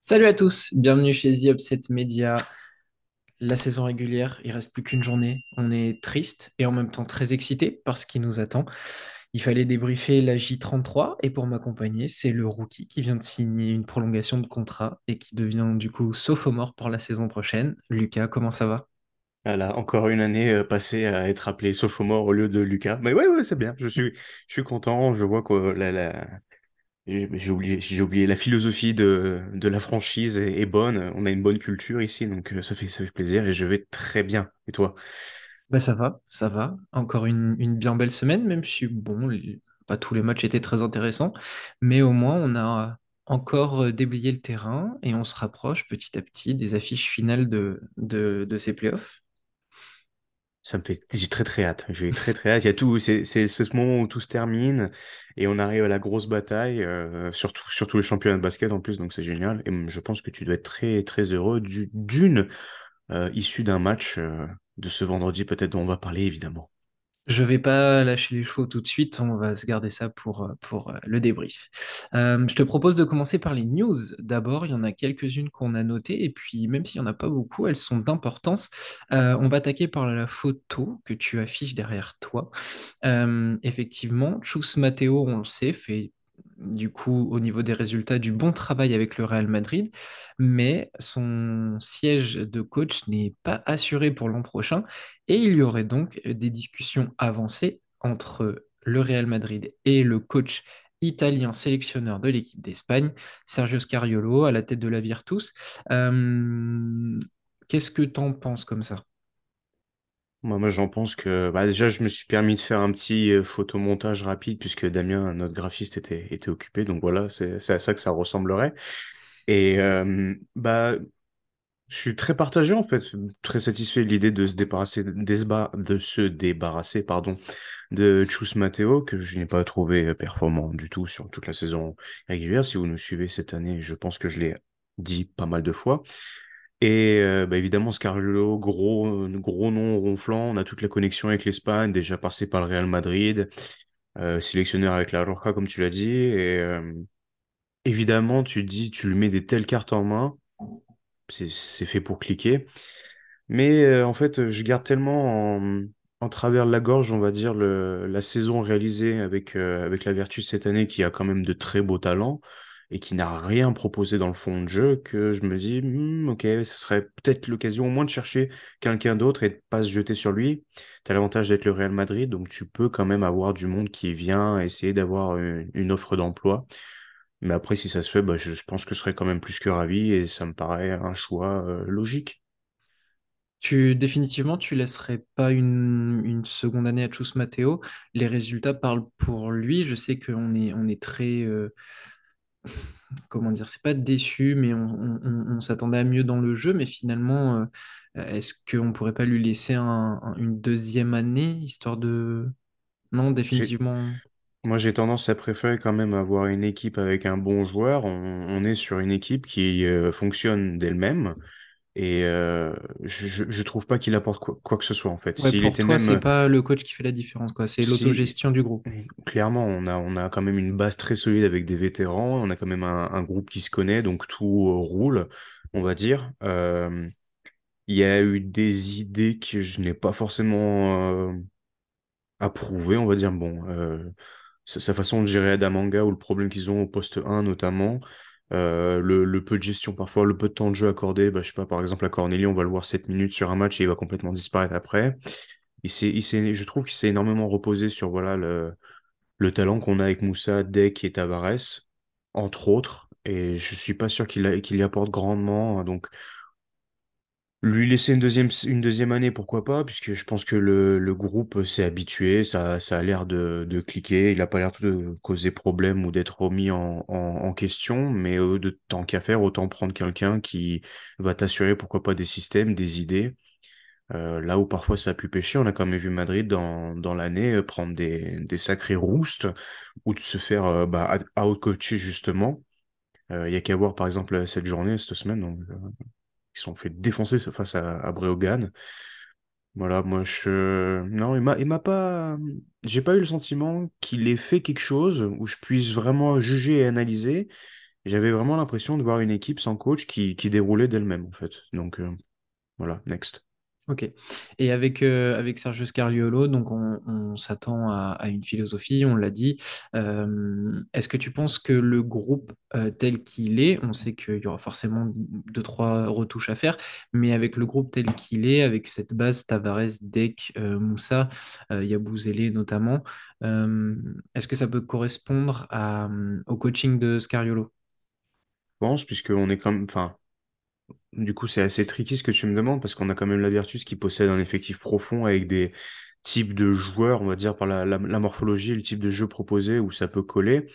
Salut à tous, bienvenue chez The Upset Media. La saison régulière, il reste plus qu'une journée. On est triste et en même temps très excité par ce qui nous attend. Il fallait débriefer la J33 et pour m'accompagner, c'est le rookie qui vient de signer une prolongation de contrat et qui devient du coup sophomore pour la saison prochaine. Lucas, comment ça va? Voilà, encore une année euh, passée à être appelé sophomore au lieu de Lucas. Mais ouais, ouais, c'est bien. Je suis, content. Je vois que la, la... la philosophie de, la franchise est, bonne. On a une bonne culture ici, donc euh, ça ça fait plaisir et je vais très bien. Et toi? Bah ça va, ça va. Encore une, une bien belle semaine, même si bon, pas tous les matchs étaient très intéressants, mais au moins on a encore euh, déblayé le terrain et on se rapproche petit à petit des affiches finales de, de, de ces playoffs. Ça me fait, j'ai très très hâte. J'ai très très hâte. Il y a tout, c'est ce moment où tout se termine et on arrive à la grosse bataille, euh, surtout surtout le championnat de basket en plus, donc c'est génial. Et je pense que tu dois être très très heureux du- d'une euh, issue d'un match de ce vendredi peut-être dont on va parler évidemment. Je vais pas lâcher les chevaux tout de suite, on va se garder ça pour, euh, pour euh, le débrief. Euh, je te propose de commencer par les news. D'abord, il y en a quelques-unes qu'on a notées, et puis même s'il n'y en a pas beaucoup, elles sont d'importance. On va attaquer par la photo que tu affiches derrière toi. Effectivement, Chus Matteo, on le sait, fait du coup au niveau des résultats du bon travail avec le Real Madrid, mais son siège de coach n'est pas assuré pour l'an prochain et il y aurait donc des discussions avancées entre le Real Madrid et le coach italien sélectionneur de l'équipe d'Espagne, Sergio Scariolo, à la tête de la Virtus. Euh, Qu'est-ce que tu en penses comme ça? Moi, j'en pense que bah, déjà je me suis permis de faire un petit euh, photomontage rapide puisque Damien, notre graphiste, était occupé, donc voilà, c'est à ça que ça ressemblerait. Et euh, bah Je suis très partagé en fait, très satisfait de l'idée de se débarrasser, de se débarrasser, pardon, de Chus Mateo, que je n'ai pas trouvé performant du tout sur toute la saison régulière. Si vous nous suivez cette année, je pense que je l'ai dit pas mal de fois. Et euh, bah, évidemment, Scarlett, gros, gros nom ronflant, on a toute la connexion avec l'Espagne, déjà passé par le Real Madrid, euh, sélectionneur avec la Roja, comme tu l'as dit. Et euh, évidemment, tu dis, tu lui mets des telles cartes en main, c'est fait pour cliquer. Mais euh, en fait, je garde tellement en, travers de la gorge, on va dire, la saison réalisée avec, euh, avec la Virtus cette année, qui a quand même de très beaux talents et qui n'a rien proposé dans le fond de jeu, que je me dis, Hmm, ok, ce serait peut-être l'occasion au moins de chercher quelqu'un d'autre et de pas se jeter sur lui. Tu as l'avantage d'être le Real Madrid, donc tu peux quand même avoir du monde qui vient essayer d'avoir une, offre d'emploi. Mais après, si ça se fait, bah, je, pense que je serais quand même plus que ravi et ça me paraît un choix logique. Tu, définitivement, tu laisserais pas une, une seconde année à Chus Matteo. Les résultats parlent pour lui. Je sais qu'on est, on est très, comment dire, c'est pas déçu, mais on, on- on- on s'attendait à mieux dans le jeu. Mais finalement, euh, est-ce qu'on pourrait pas lui laisser un- un- une deuxième année, histoire de... Non, définitivement? moi, j'ai tendance à préférer quand même avoir une équipe avec un bon joueur. On, on est sur une équipe qui euh, fonctionne d'elle-même et euh, je, je je trouve pas qu'il apporte quoi, quoi que ce soit en fait. Ouais, pour était toi, c'est même, pas le coach qui fait la différence, quoi. C'est l'autogestion du groupe. clairement, on a, on a quand même une base très solide avec des vétérans, on a quand même un, un groupe qui se connaît, donc tout euh, roule, on va dire. Euh, il y a eu des idées que je n'ai pas forcément euh, approuvées, on va dire. Bon, euh, sa sa façon de gérer Adamanga ou le problème qu'ils ont au poste un notamment, euh, le, peu de gestion parfois, le peu de temps de jeu accordé, bah, je sais pas, par exemple à Corneli, on va le voir 7 minutes sur un match et il va complètement disparaître après. Il il je trouve qu'il s'est énormément reposé sur voilà, le, le talent qu'on a avec Moussa, Dek et Tavares, entre autres, et je suis pas sûr qu'il y apporte grandement. Donc lui laisser une deuxième, une deuxième année, pourquoi pas, puisque je pense que le, le groupe s'est habitué, ça, ça a l'air de, de cliquer, il n'a pas l'air de causer problème ou d'être remis en, en, question, mais euh, de tant qu'à faire, autant prendre quelqu'un qui va t'assurer, pourquoi pas, des systèmes, des idées. Euh, là où parfois ça a pu pêcher, on a quand même vu Madrid dans, dans l'année euh, prendre des, des sacrés roustes ou de se faire euh, bah, out-coacher justement. Il y a qu'à voir, par exemple, cette journée, cette semaine, sont fait défoncer face à, à Breogan. Voilà, moi je. Non, il m'a, pas. J'ai pas eu le sentiment qu'il ait fait quelque chose où je puisse vraiment juger et analyser. J'avais vraiment l'impression de voir une équipe sans coach qui, qui déroulait d'elle-même, en fait. Donc euh, voilà, next. Ok. Et avec, euh, avec Sergio Scariolo, donc on, s'attend à, une philosophie, on l'a dit. Euh, est-ce que tu penses que le groupe euh, tel qu'il est, on sait qu'il y aura forcément deux, trois retouches à faire, mais avec le groupe tel qu'il est, avec cette base Tavares, Deck, Moussa, Yabouzélé notamment, est-ce que ça peut correspondre au coaching de Scariolo? Je pense, puisqu'on est comme. Enfin, du coup, c'est assez tricky ce que tu me demandes, parce qu'on a quand même la Virtus qui possède un effectif profond avec des types de joueurs, on va dire, par la, morphologie le type de jeu proposé où ça peut coller.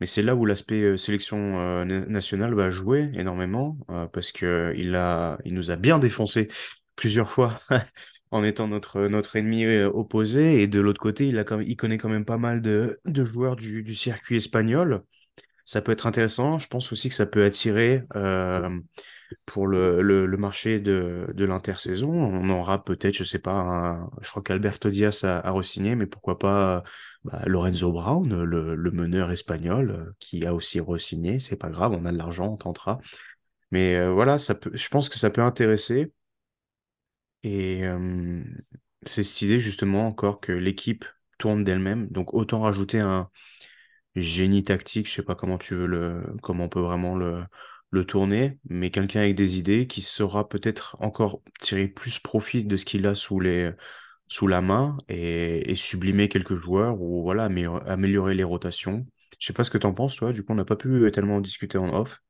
Mais c'est là où l'aspect euh, sélection euh, na- nationale va jouer énormément, euh, parce que il a, il nous a bien défoncé plusieurs fois en étant notre, notre ennemi opposé. Et de l'autre côté, il a il connaît quand même pas mal de, de joueurs du, du circuit espagnol. Ça peut être intéressant. Je pense aussi que ça peut attirer pour le, le, marché de, de l'intersaison. On aura peut-être, je sais pas, je crois qu'Alberto Diaz a, a re-signé, mais pourquoi pas bah, Lorenzo Brown, le, le meneur espagnol, euh, qui a aussi re-signé. C'est pas grave, on a de l'argent, on tentera. Mais euh, voilà, ça peut, je pense que ça peut intéresser. Et euh, c'est cette idée justement encore que l'équipe tourne d'elle-même. Donc autant rajouter un génie tactique, je sais pas comment tu veux le, comment on peut vraiment le, le tourner, mais quelqu'un avec des idées qui saura peut-être encore tirer plus profit de ce qu'il a sous les, sous la main et, et sublimer quelques joueurs ou voilà, améliorer, améliorer les rotations. Je sais pas ce que t'en penses, toi. Du coup, on n'a pas pu tellement en discuter en off.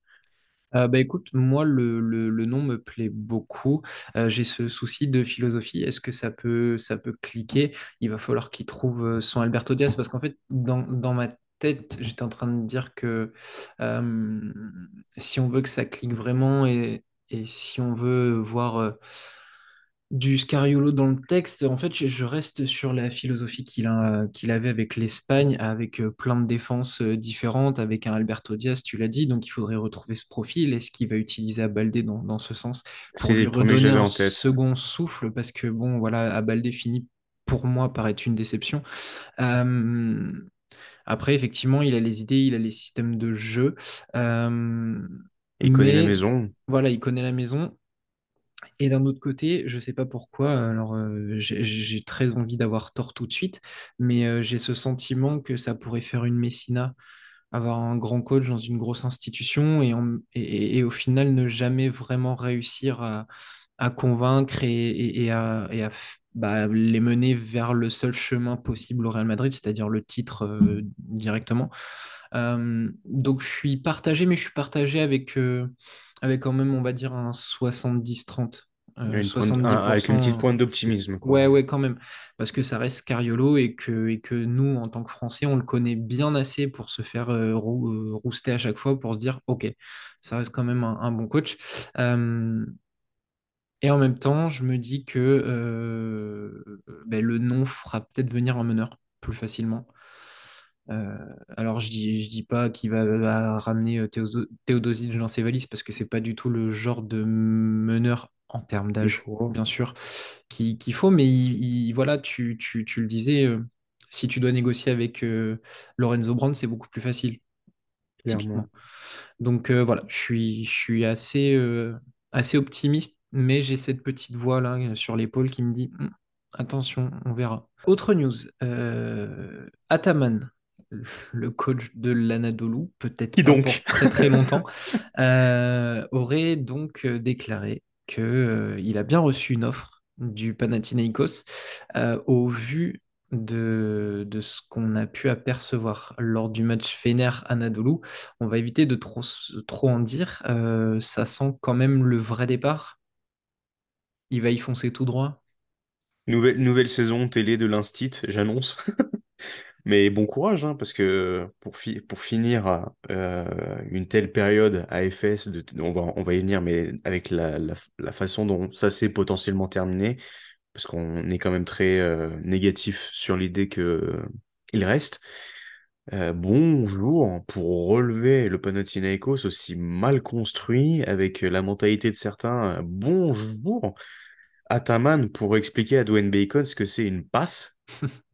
Euh, bah écoute, moi le, le, le nom me plaît beaucoup. Euh, j'ai ce souci de philosophie. Est-ce que ça peut, ça peut cliquer? Il va falloir qu'il trouve euh, son Alberto Diaz parce qu'en fait, dans, dans ma tête, j'étais en train de dire que euh, si on veut que ça clique vraiment et, et si on veut voir euh, du Scariolo dans le texte, en fait, je, je reste sur la philosophie qu'il avait avec l'Espagne, avec plein de défenses différentes, avec un Alberto Diaz, tu l'as dit, donc il faudrait retrouver ce profil. Est-ce qu'il va utiliser Abalde dans, dans ce sens pour lui redonner un en tête. second souffle? Parce que, bon, voilà, Abalde finit pour moi par être une déception. Euh, après, effectivement, il a les idées, il a les systèmes de jeu, euh, Il connaît la mais maison. voilà, il connaît la maison. Et d'un autre côté, je sais pas pourquoi, alors euh, j'ai très envie d'avoir tort tout de suite, mais euh, j'ai ce sentiment que ça pourrait faire une Messina, avoir un grand coach dans une grosse institution et, en- et, et- et au final ne jamais vraiment réussir à, à convaincre et, à, à bah, les mener vers le seul chemin possible au Real Madrid, c'est-à-dire le titre euh, directement. Euh, donc je suis partagé, mais je suis partagé avec, euh, avec quand même, on va dire, un 70-30. Il y a Euh, une pointe, un- avec une petite 70%. pointe d'optimisme. Ouais, ouais, quand même. Parce que ça reste Cariolo et que, et que nous, en tant que Français, on le connaît bien assez pour se faire rou- rouster à chaque fois, pour se dire, OK, ça reste quand même un, un bon coach. Euh, et en même temps, je me dis que euh, ben, le nom fera peut-être venir un meneur plus facilement. Euh, alors, je dis, je dis pas qu'il va, va ramener euh, Théodosic dans ses valises parce que c'est pas du tout le genre de meneur en termes d'âge, bien sûr, qui- qu'il faut. Mais il, il- voilà, tu, tu, tu le disais, euh, si tu dois négocier avec euh, Lorenzo Brown, c'est beaucoup plus facile, clairement. typiquement. Donc euh, voilà, je suis, je suis assez, euh, assez optimiste, mais j'ai cette petite voix là euh, sur l'épaule qui me dit Hum, attention, on verra. Autre news, euh, Ataman, le coach de l'Anadolu, peut-être pas donc? pour très très longtemps, euh, aurait donc déclaré que, euh, il a bien reçu une offre du Panathinaikos au vu de, de ce qu'on a pu apercevoir lors du match Fener-Anadolu. On va éviter de trop, trop en dire. Euh, ça sent quand même le vrai départ. Il va y foncer tout droit. Nouvelle, saison télé de l'Instit, j'annonce. Mais bon courage, hein, parce que pour, fi- pour finir euh, une telle période à FS, de, on va, y venir, mais avec la, façon dont ça s'est potentiellement terminé, parce qu'on est quand même très euh, négatif sur l'idée que euh, reste. Euh, bonjour pour relever le Panathinaikos aussi mal construit avec la mentalité de certains. Bonjour Ataman pour expliquer à Dwayne Bacon ce que c'est une passe?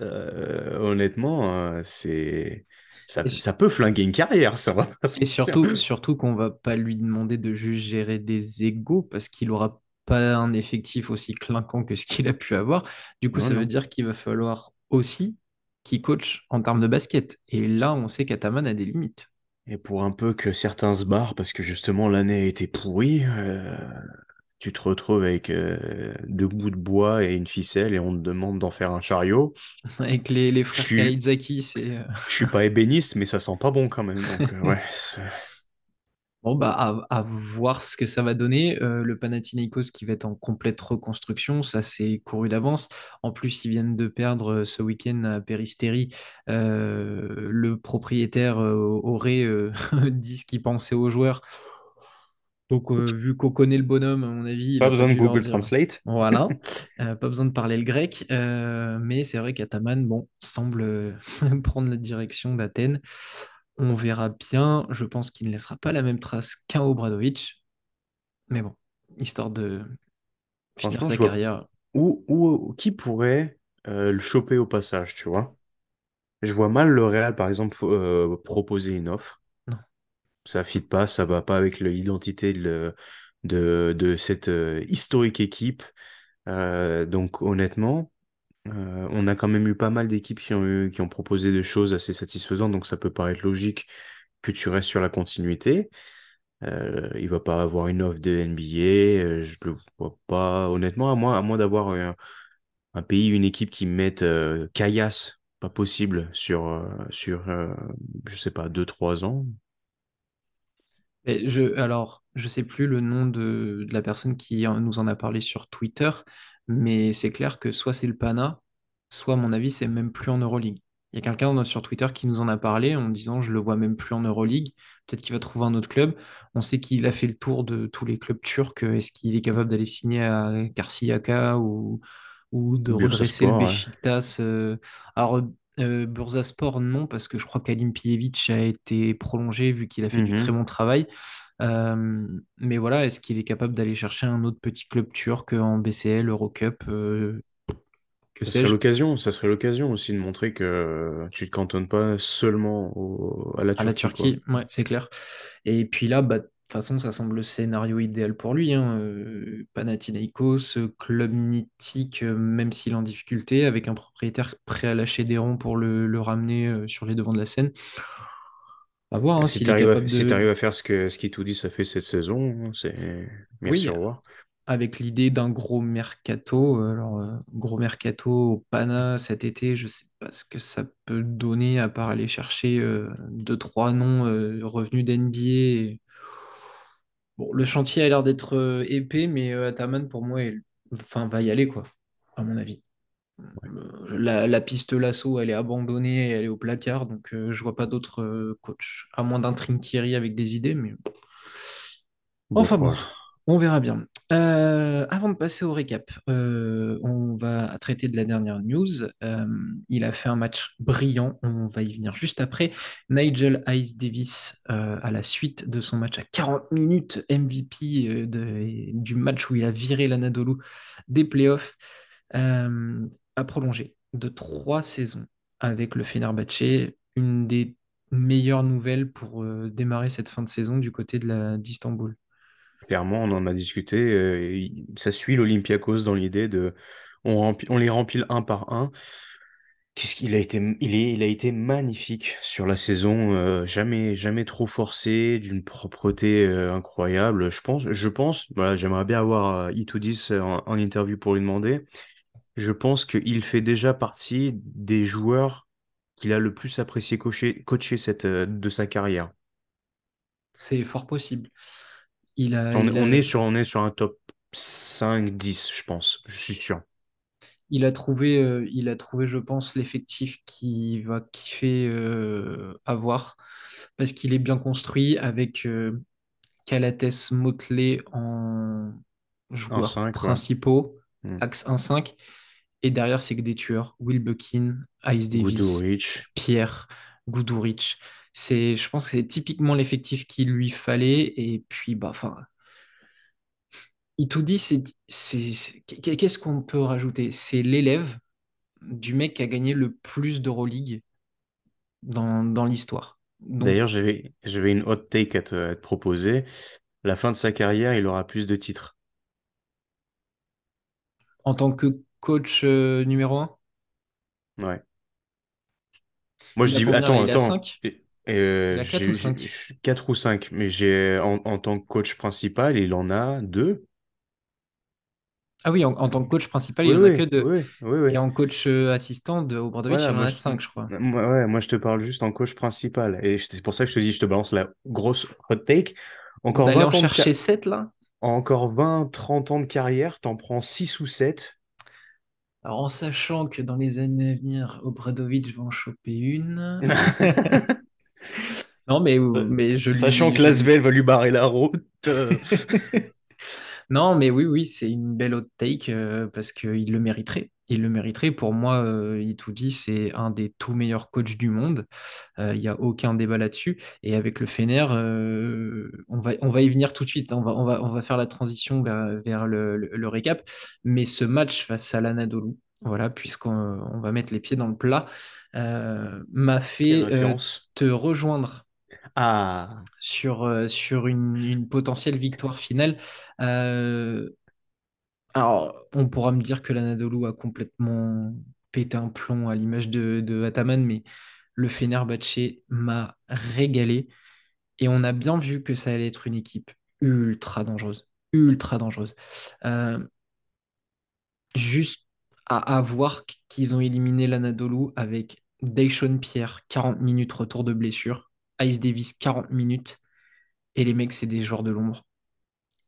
Euh, honnêtement, c'est ça, peut flinguer une carrière, ça va pas et surtout, surtout qu'on va pas lui demander de juste gérer des égos parce qu'il aura pas un effectif aussi clinquant que ce qu'il a pu avoir. Du coup, Non, ça veut dire qu'il va falloir aussi qu'il coach en termes de basket. Et là, on sait qu'Ataman a des limites. Et pour un peu que certains se barrent parce que justement l'année a été pourrie, euh, tu te retrouves avec euh, deux bouts de bois et une ficelle et on te demande d'en faire un chariot. Avec les, les frères suis, Kalitzaki, c'est euh, je suis pas ébéniste, mais ça sent pas bon quand même. Donc ouais, c'est- bon bah à, à voir ce que ça va donner. Euh, le Panathinaikos qui va être en complète reconstruction, ça c'est couru d'avance. En plus, ils viennent de perdre euh, ce week-end à Peristeri. Euh, le propriétaire euh, aurait dit ce qu'il pensait aux joueurs. Donc, euh, vu qu'on connaît le bonhomme, à mon avis, pas besoin de Google dire. Translate. Voilà, Euh, pas besoin de parler le grec, Euh, mais c'est vrai qu'Ataman, bon, semble prendre la direction d'Athènes. On verra bien. Je pense qu'il ne laissera pas la même trace qu'un Obradovic, mais bon, histoire de finir sa carrière. où, où, qui pourrait euh, le choper au passage, tu vois? Je vois mal le Real, par exemple, euh, proposer une offre. Non. Ça fit pas, ça va pas avec l'identité de, de, de cette euh, historique équipe. Donc honnêtement, euh, on a quand même eu pas mal d'équipes qui ont proposé des choses assez satisfaisantes, donc ça peut paraître logique que tu restes sur la continuité. Euh, il va pas avoir une offre de NBA, euh, je le vois pas. Honnêtement, à moins, à d'avoir un, pays, une équipe qui mette euh, caillasse, pas possible, sur, euh, sur je sais pas, deux trois ans. Mais je, alors, je sais plus le nom de, la personne qui nous en a parlé sur Twitter, mais c'est clair que soit c'est le Pana, soit à mon avis, c'est même plus en Euroleague. Il y a quelqu'un sur Twitter qui nous en a parlé en disant je le vois même plus en Euroleague. Peut-être qu'il va trouver un autre club. On sait qu'il a fait le tour de tous les clubs turcs. Est-ce qu'il est capable d'aller signer à Karşıyaka ou, ou de redresser le ouais. Beşiktaş euh, Alors, euh, Bursaspor, non, parce que je crois qu'Alim Pijevic a été prolongé vu qu'il a fait du très Mhm. bon travail. Euh, mais voilà, est-ce qu'il est capable d'aller chercher un autre petit club turc en BCL, Eurocup, euh, que Ça serait l'occasion, ça serait l'occasion aussi de montrer que tu te cantonnes pas seulement au- à la à la Turquie. Turquie? Ouais, c'est clair. Et puis là, bah, de toute façon, ça semble le scénario idéal pour lui. Hein. Euh, Panathinaikos, euh, club mythique, euh, même s'il est en difficulté, avec un propriétaire prêt à lâcher des ronds pour le, le ramener euh, sur les devants de la scène. À voir hein, Si s'il est t'arrives à, de. faire ce que ce qui tout dit, ça fait cette saison, c'est merci, Oui, au revoir. avec l'idée d'un gros mercato. Alors, euh, gros mercato au Pana cet été, je sais pas ce que ça peut donner à part aller chercher euh, deux, trois noms euh, revenus d'NBA. Bon, le chantier a l'air d'être euh, épais, mais Ataman, pour moi, est- enfin, va y aller, quoi, à mon avis. La, la piste Lasso, elle est abandonnée, elle est au placard, donc euh, je vois pas d'autres euh, coachs, à moins d'un Trinkieri avec des idées, mais Enfin bon, on verra bien. Euh, avant de passer au récap, euh, on va traiter de la dernière news. Il a fait un match brillant, on va y venir juste après. Nigel Ice Davis, à la suite de son match à 40 minutes, MVP de- du match où il a viré l'Anadolu des playoffs, euh, a prolongé de trois saisons avec le Fenerbahçe, une des meilleures nouvelles pour euh, démarrer cette fin de saison du côté d'Istanbul. Clairement, on en a discuté. euh, ça suit l'Olympiakos dans l'idée de on, les rempile un par un. Qu'est-ce qu'il a été, il est, il a été magnifique sur la saison, euh, jamais, jamais trop forcé, d'une propreté incroyable. Je pense, je pense, voilà, j'aimerais bien avoir Itoudis en, en interview pour lui demander. Je pense qu'il fait déjà partie des joueurs qu'il a le plus apprécié coacher, coacher cette, euh, de sa carrière. C'est fort possible. Il a, On, il on a, est sur, on est sur un top cinq dix je pense, je suis sûr. il a trouvé, euh, il a trouvé, je pense, l'effectif qui va kiffer euh, avoir parce qu'il est bien construit avec euh, Calates Motley en joueurs 5 ouais. principaux, Mm. axe 1-5, Et derrière, c'est que des tueurs. Will Buckin, Ice Davis, Goodrich. Pierre, Guduric. C'est, je pense que c'est typiquement l'effectif qu'il lui fallait. Et puis, bah, enfin, il tout dit, c'est, c'est, qu'est-ce qu'on peut rajouter? C'est l'élève du mec qui a gagné le plus d'Euroleague dans, dans l'histoire. D'ailleurs, j'avais, j'avais une hot take à te, à te proposer. La fin de sa carrière, il aura plus de titres. en tant que coach euh, numéro un, Ouais. Moi, il je dis, combien? attends, Il a attends. 5? Et- euh, Il a 4 ou j'ai, j'ai- 5? je suis 4 ou 5, mais j'ai en, en tant que coach principal, il en a deux. Ah oui, en, en tant que coach principal, Oui, il en a que oui, 2. oui, oui, Et en coach euh, assistant de Obradovic, Voilà, il en a je, 5, je crois. moi, ouais, moi je te parle juste en coach principal. Et c'est pour ça que je te dis, je te balance la grosse hot take. Encore D'aller en 20 ans de ca- chercher 7 là? encore 20, 30 ans de carrière, t'en prends 6 ou 7. Alors en sachant que dans les années à venir, Obradovic va en choper une. Non, mais, mais je Sachant lui, que je. Lasvel va lui barrer la route. euh, Non, mais oui, oui, c'est une belle hot take euh, parce qu'il le mériterait. Il le mériterait. Pour moi, euh, Itoudi, c'est un des tout meilleurs coachs du monde. Euh, Il n'y a aucun débat là-dessus. Et avec le Fener, euh, on va, on va y venir tout de suite. On va, on va, on va faire la transition vers, vers le, le- le récap. Mais ce match face à l'Anadolu, voilà, puisqu'on on va mettre les pieds dans le plat, euh, m'a fait euh, te rejoindre Ah, sur, sur une, une potentielle victoire finale. Euh, alors, on pourra me dire que l'Anadolu a complètement pété un plomb à l'image de, Ataman, mais le Fenerbahçe m'a régalé. Et on a bien vu que ça allait être une équipe ultra dangereuse. Ultra dangereuse. Euh, juste à, à voir qu'ils ont éliminé l'Anadolu avec Daishon Pierre, 40 minutes retour de blessure, Ice Davis, 40 minutes, et les mecs, c'est des joueurs de l'ombre.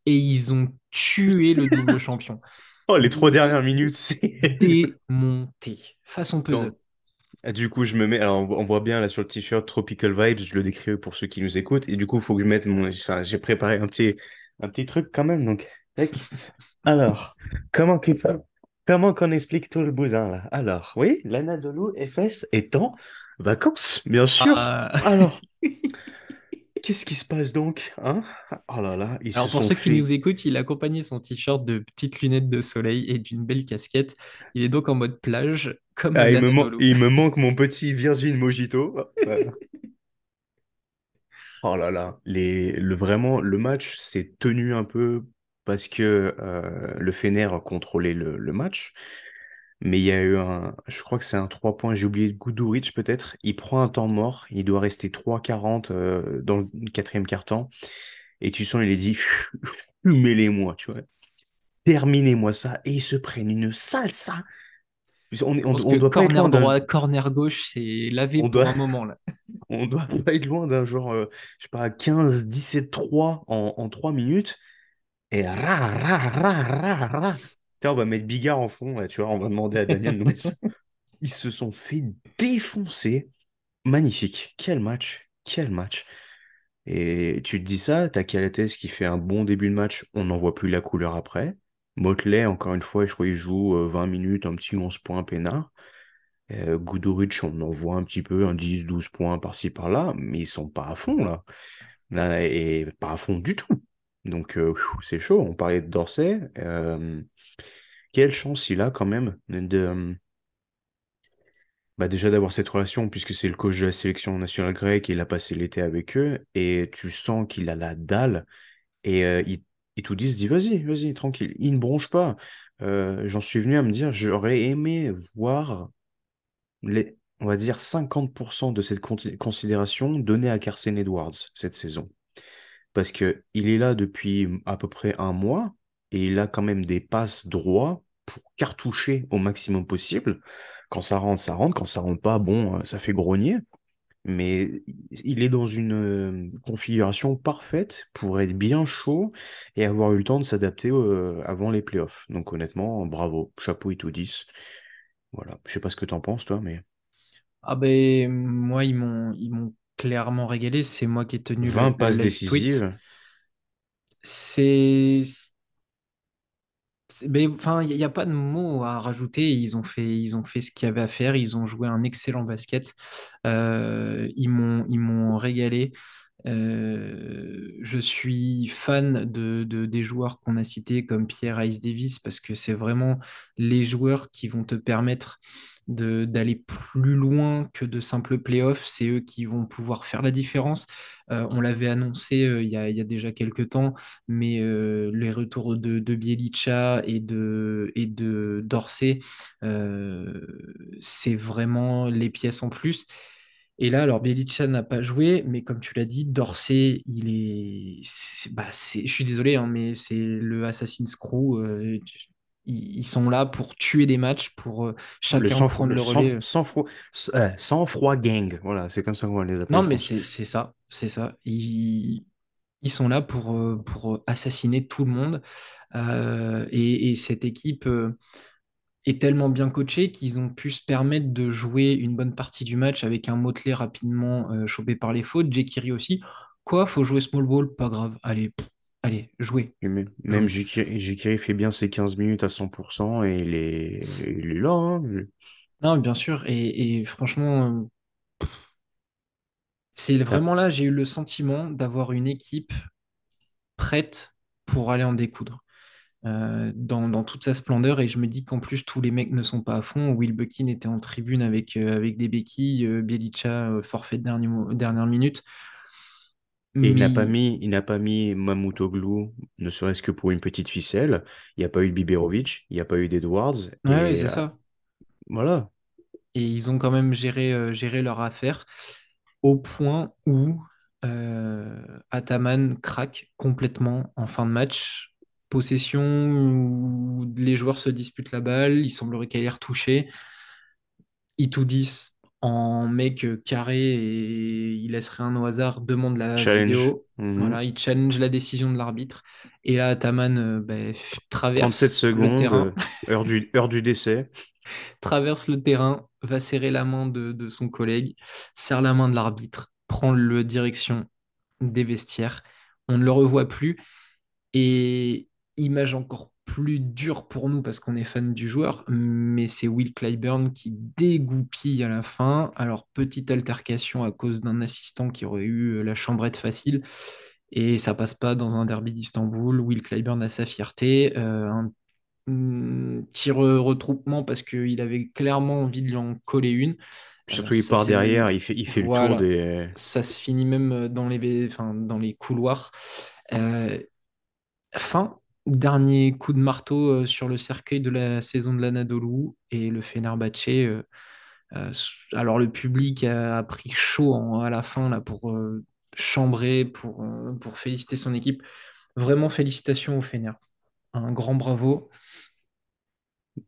Et ils ont tué le double champion. oh, les trois dernières minutes, c'est. démonté. Façon puzzle. Ah, Du coup, je me mets. Alors, on voit bien là sur le t-shirt Tropical Vibes, je le décris pour ceux qui nous écoutent. Et du coup, il faut que je mette mon. Enfin, j'ai préparé un petit, un petit truc quand même. Donc. Alors, comment comment qu'on explique tout le bousin là? Alors, oui, l'Anadolu FS est en vacances, bien sûr. Ah. Alors, qu'est-ce qui se passe donc, hein? Oh là là, ils Alors se pour sont ceux qui nous écoutent, il a accompagné son t-shirt de petites lunettes de soleil et d'une belle casquette. Il est donc en mode plage, comme Ah, il me, man- l'Anadolu. il me manque mon petit Virgin Mojito. Oh là là, les, le, vraiment, le match s'est tenu un peu parce que euh, le Fener contrôlait le, le match. Mais il y a eu un, je crois que c'est un 3 points, j'ai oublié Guduric peut-être. Il prend un temps mort, il doit rester 3,40 euh, dans le quatrième quart-temps. Et tu sens, il est dit, fumez-les-moi, tu vois. Terminez-moi ça. Et ils se prennent une salsa. On, on, on doit pas être corner loin droit, corner gauche, c'est lavé on pour doit, un moment là. on doit pas être loin d'un genre, euh, je sais pas, 15, 17, 3 en, en 3 minutes. Et ra, ra, ra, ra, ra. On va mettre Bigard en fond, là, tu vois, on va demander à Damien de nous mettre. Ils se sont fait défoncer. Magnifique. Quel match. Quel match. Et tu te dis ça, t'as Calates qui fait un bon début de match, on n'en voit plus la couleur après. Motley, encore une fois, je crois qu'il joue euh, 20 minutes, un petit 11 points peinard. Euh, on en voit un petit peu, un 10, 12 points par-ci par-là, mais ils sont pas à fond là. Là, et pas à fond du tout. Donc euh, c'est chaud. On parlait de Dorsey. Euh, quelle chance il a quand même de, euh, bah déjà d'avoir cette relation, puisque c'est le coach de la sélection nationale grecque, il a passé l'été avec eux, et tu sens qu'il a la dalle, et euh, il, tout dit, se vas-y, vas-y, tranquille, il ne bronche pas. Euh, j'en suis venu à me dire, j'aurais aimé voir les, on va dire, 50% de cette con- considération donnée à Carson Edwards cette saison. Parce que il est là depuis à peu près un mois, et il a quand même des passes droits pour cartoucher au maximum possible. Quand ça rentre, ça rentre. Quand ça rentre pas, bon, euh, ça fait grogner. Mais il est dans une euh, configuration parfaite pour être bien chaud et avoir eu le temps de s'adapter euh, avant les playoffs. Donc honnêtement, bravo, chapeau et tout 10. Voilà, je sais pas ce que t'en penses toi, mais Ah ben moi ils m'ont ils m'ont clairement régalé. C'est moi qui ai tenu 20 le, le passes décisives. C'est- mais, enfin, il n'y a, pas de mots à rajouter. Ils ont fait, ils ont fait ce qu'il y avait à faire. Ils ont joué un excellent basket. Euh, ils m'ont, ils m'ont régalé. Euh, je suis fan de, de- des joueurs qu'on a cités comme Pierre Ice Davis parce que c'est vraiment les joueurs qui vont te permettre d'aller plus loin que de simples playoffs. C'est eux qui vont pouvoir faire la différence. Euh, on l'avait annoncé euh, il y a, il y a déjà quelques temps, mais euh, les retours de, de Bielica et de, et de Dorsey, c'est vraiment les pièces en plus. Et là, alors Bielica n'a pas joué, mais comme tu l'as dit, Dorsey, il est, bah, je suis désolé, hein, mais c'est le Assassin's Crew. Ils, ils sont là pour tuer des matchs, pour euh, Le chacun sang-froid, prendre le le sang, relais. sang-froid, euh, sang-froid gang. Voilà, c'est comme ça qu'on les appeler Non, mais c'est ça, c'est ça. Ils, ils sont là pour, euh, pour assassiner tout le monde. Euh, et, et cette équipe. euh, est tellement bien coaché qu'ils ont pu se permettre de jouer une bonne partie du match avec un Motley rapidement euh, chopé par les fautes. Jekiri aussi. Quoi, faut jouer small ball, pas grave. Allez, pff, allez, jouez, même même. Jikiri fait bien ses 15 minutes à 100% et il est, il est là. hein. Non, bien sûr. Et, et franchement, euh, c'est vraiment là, j'ai eu le sentiment d'avoir une équipe prête pour aller en découdre. euh, dans, dans toute sa splendeur. Et je me dis qu'en plus, tous les mecs ne sont pas à fond. Will Buckin était en tribune avec, euh, avec des béquilles, euh, Bielica, euh, forfait de dernière minute. Et il n'a pas Mais mis, il n'a pas mis Mamoutoglou, ne serait-ce que pour une petite ficelle. Il n'y a pas eu de Biberovic, il n'y a pas eu d'Edwards. ouais, c'est euh, ça. voilà. Et ils ont quand même géré, euh, géré leur affaire au point où euh, Ataman craque complètement en fin de match. Possession où les joueurs se disputent la balle, il semblerait qu'elle ait retouché. Itoudis en mec euh, carré et il laisse rien au hasard, demande la Challenge. vidéo. Mhm. Voilà, il challenge la décision de l'arbitre. Et là, Ataman euh, ben, f- 37 traverse le terrain, euh, heure du, heure du décès. traverse le terrain, va serrer la main de, de son collègue, serre la main de l'arbitre, prend le direction des vestiaires. On ne le revoit plus. Et image encore plus dure pour nous parce qu'on est fan du joueur, mais c'est Will Clyburn qui dégoupille à la fin. Alors, petite altercation à cause d'un assistant qui aurait eu la chambrette facile. Et ça passe pas dans un derby d'Istanbul. Will Clyburn a sa fierté. euh, un mm, petit re- retroupement parce qu'il avait clairement envie de lui en coller une. Euh, Surtout, il part derrière, il fait, il fait le tour des. Ça se finit même dans les, enfin, dans les couloirs. Euh, Fin, dernier coup de marteau euh, sur le cercueil de la saison de l'Anadolu et le Fenerbahçe. euh, euh, alors le public a, a pris chaud en- à la fin là, pour euh, chambrer, pour, euh, pour féliciter son équipe. Vraiment félicitations au Fener. Un grand bravo.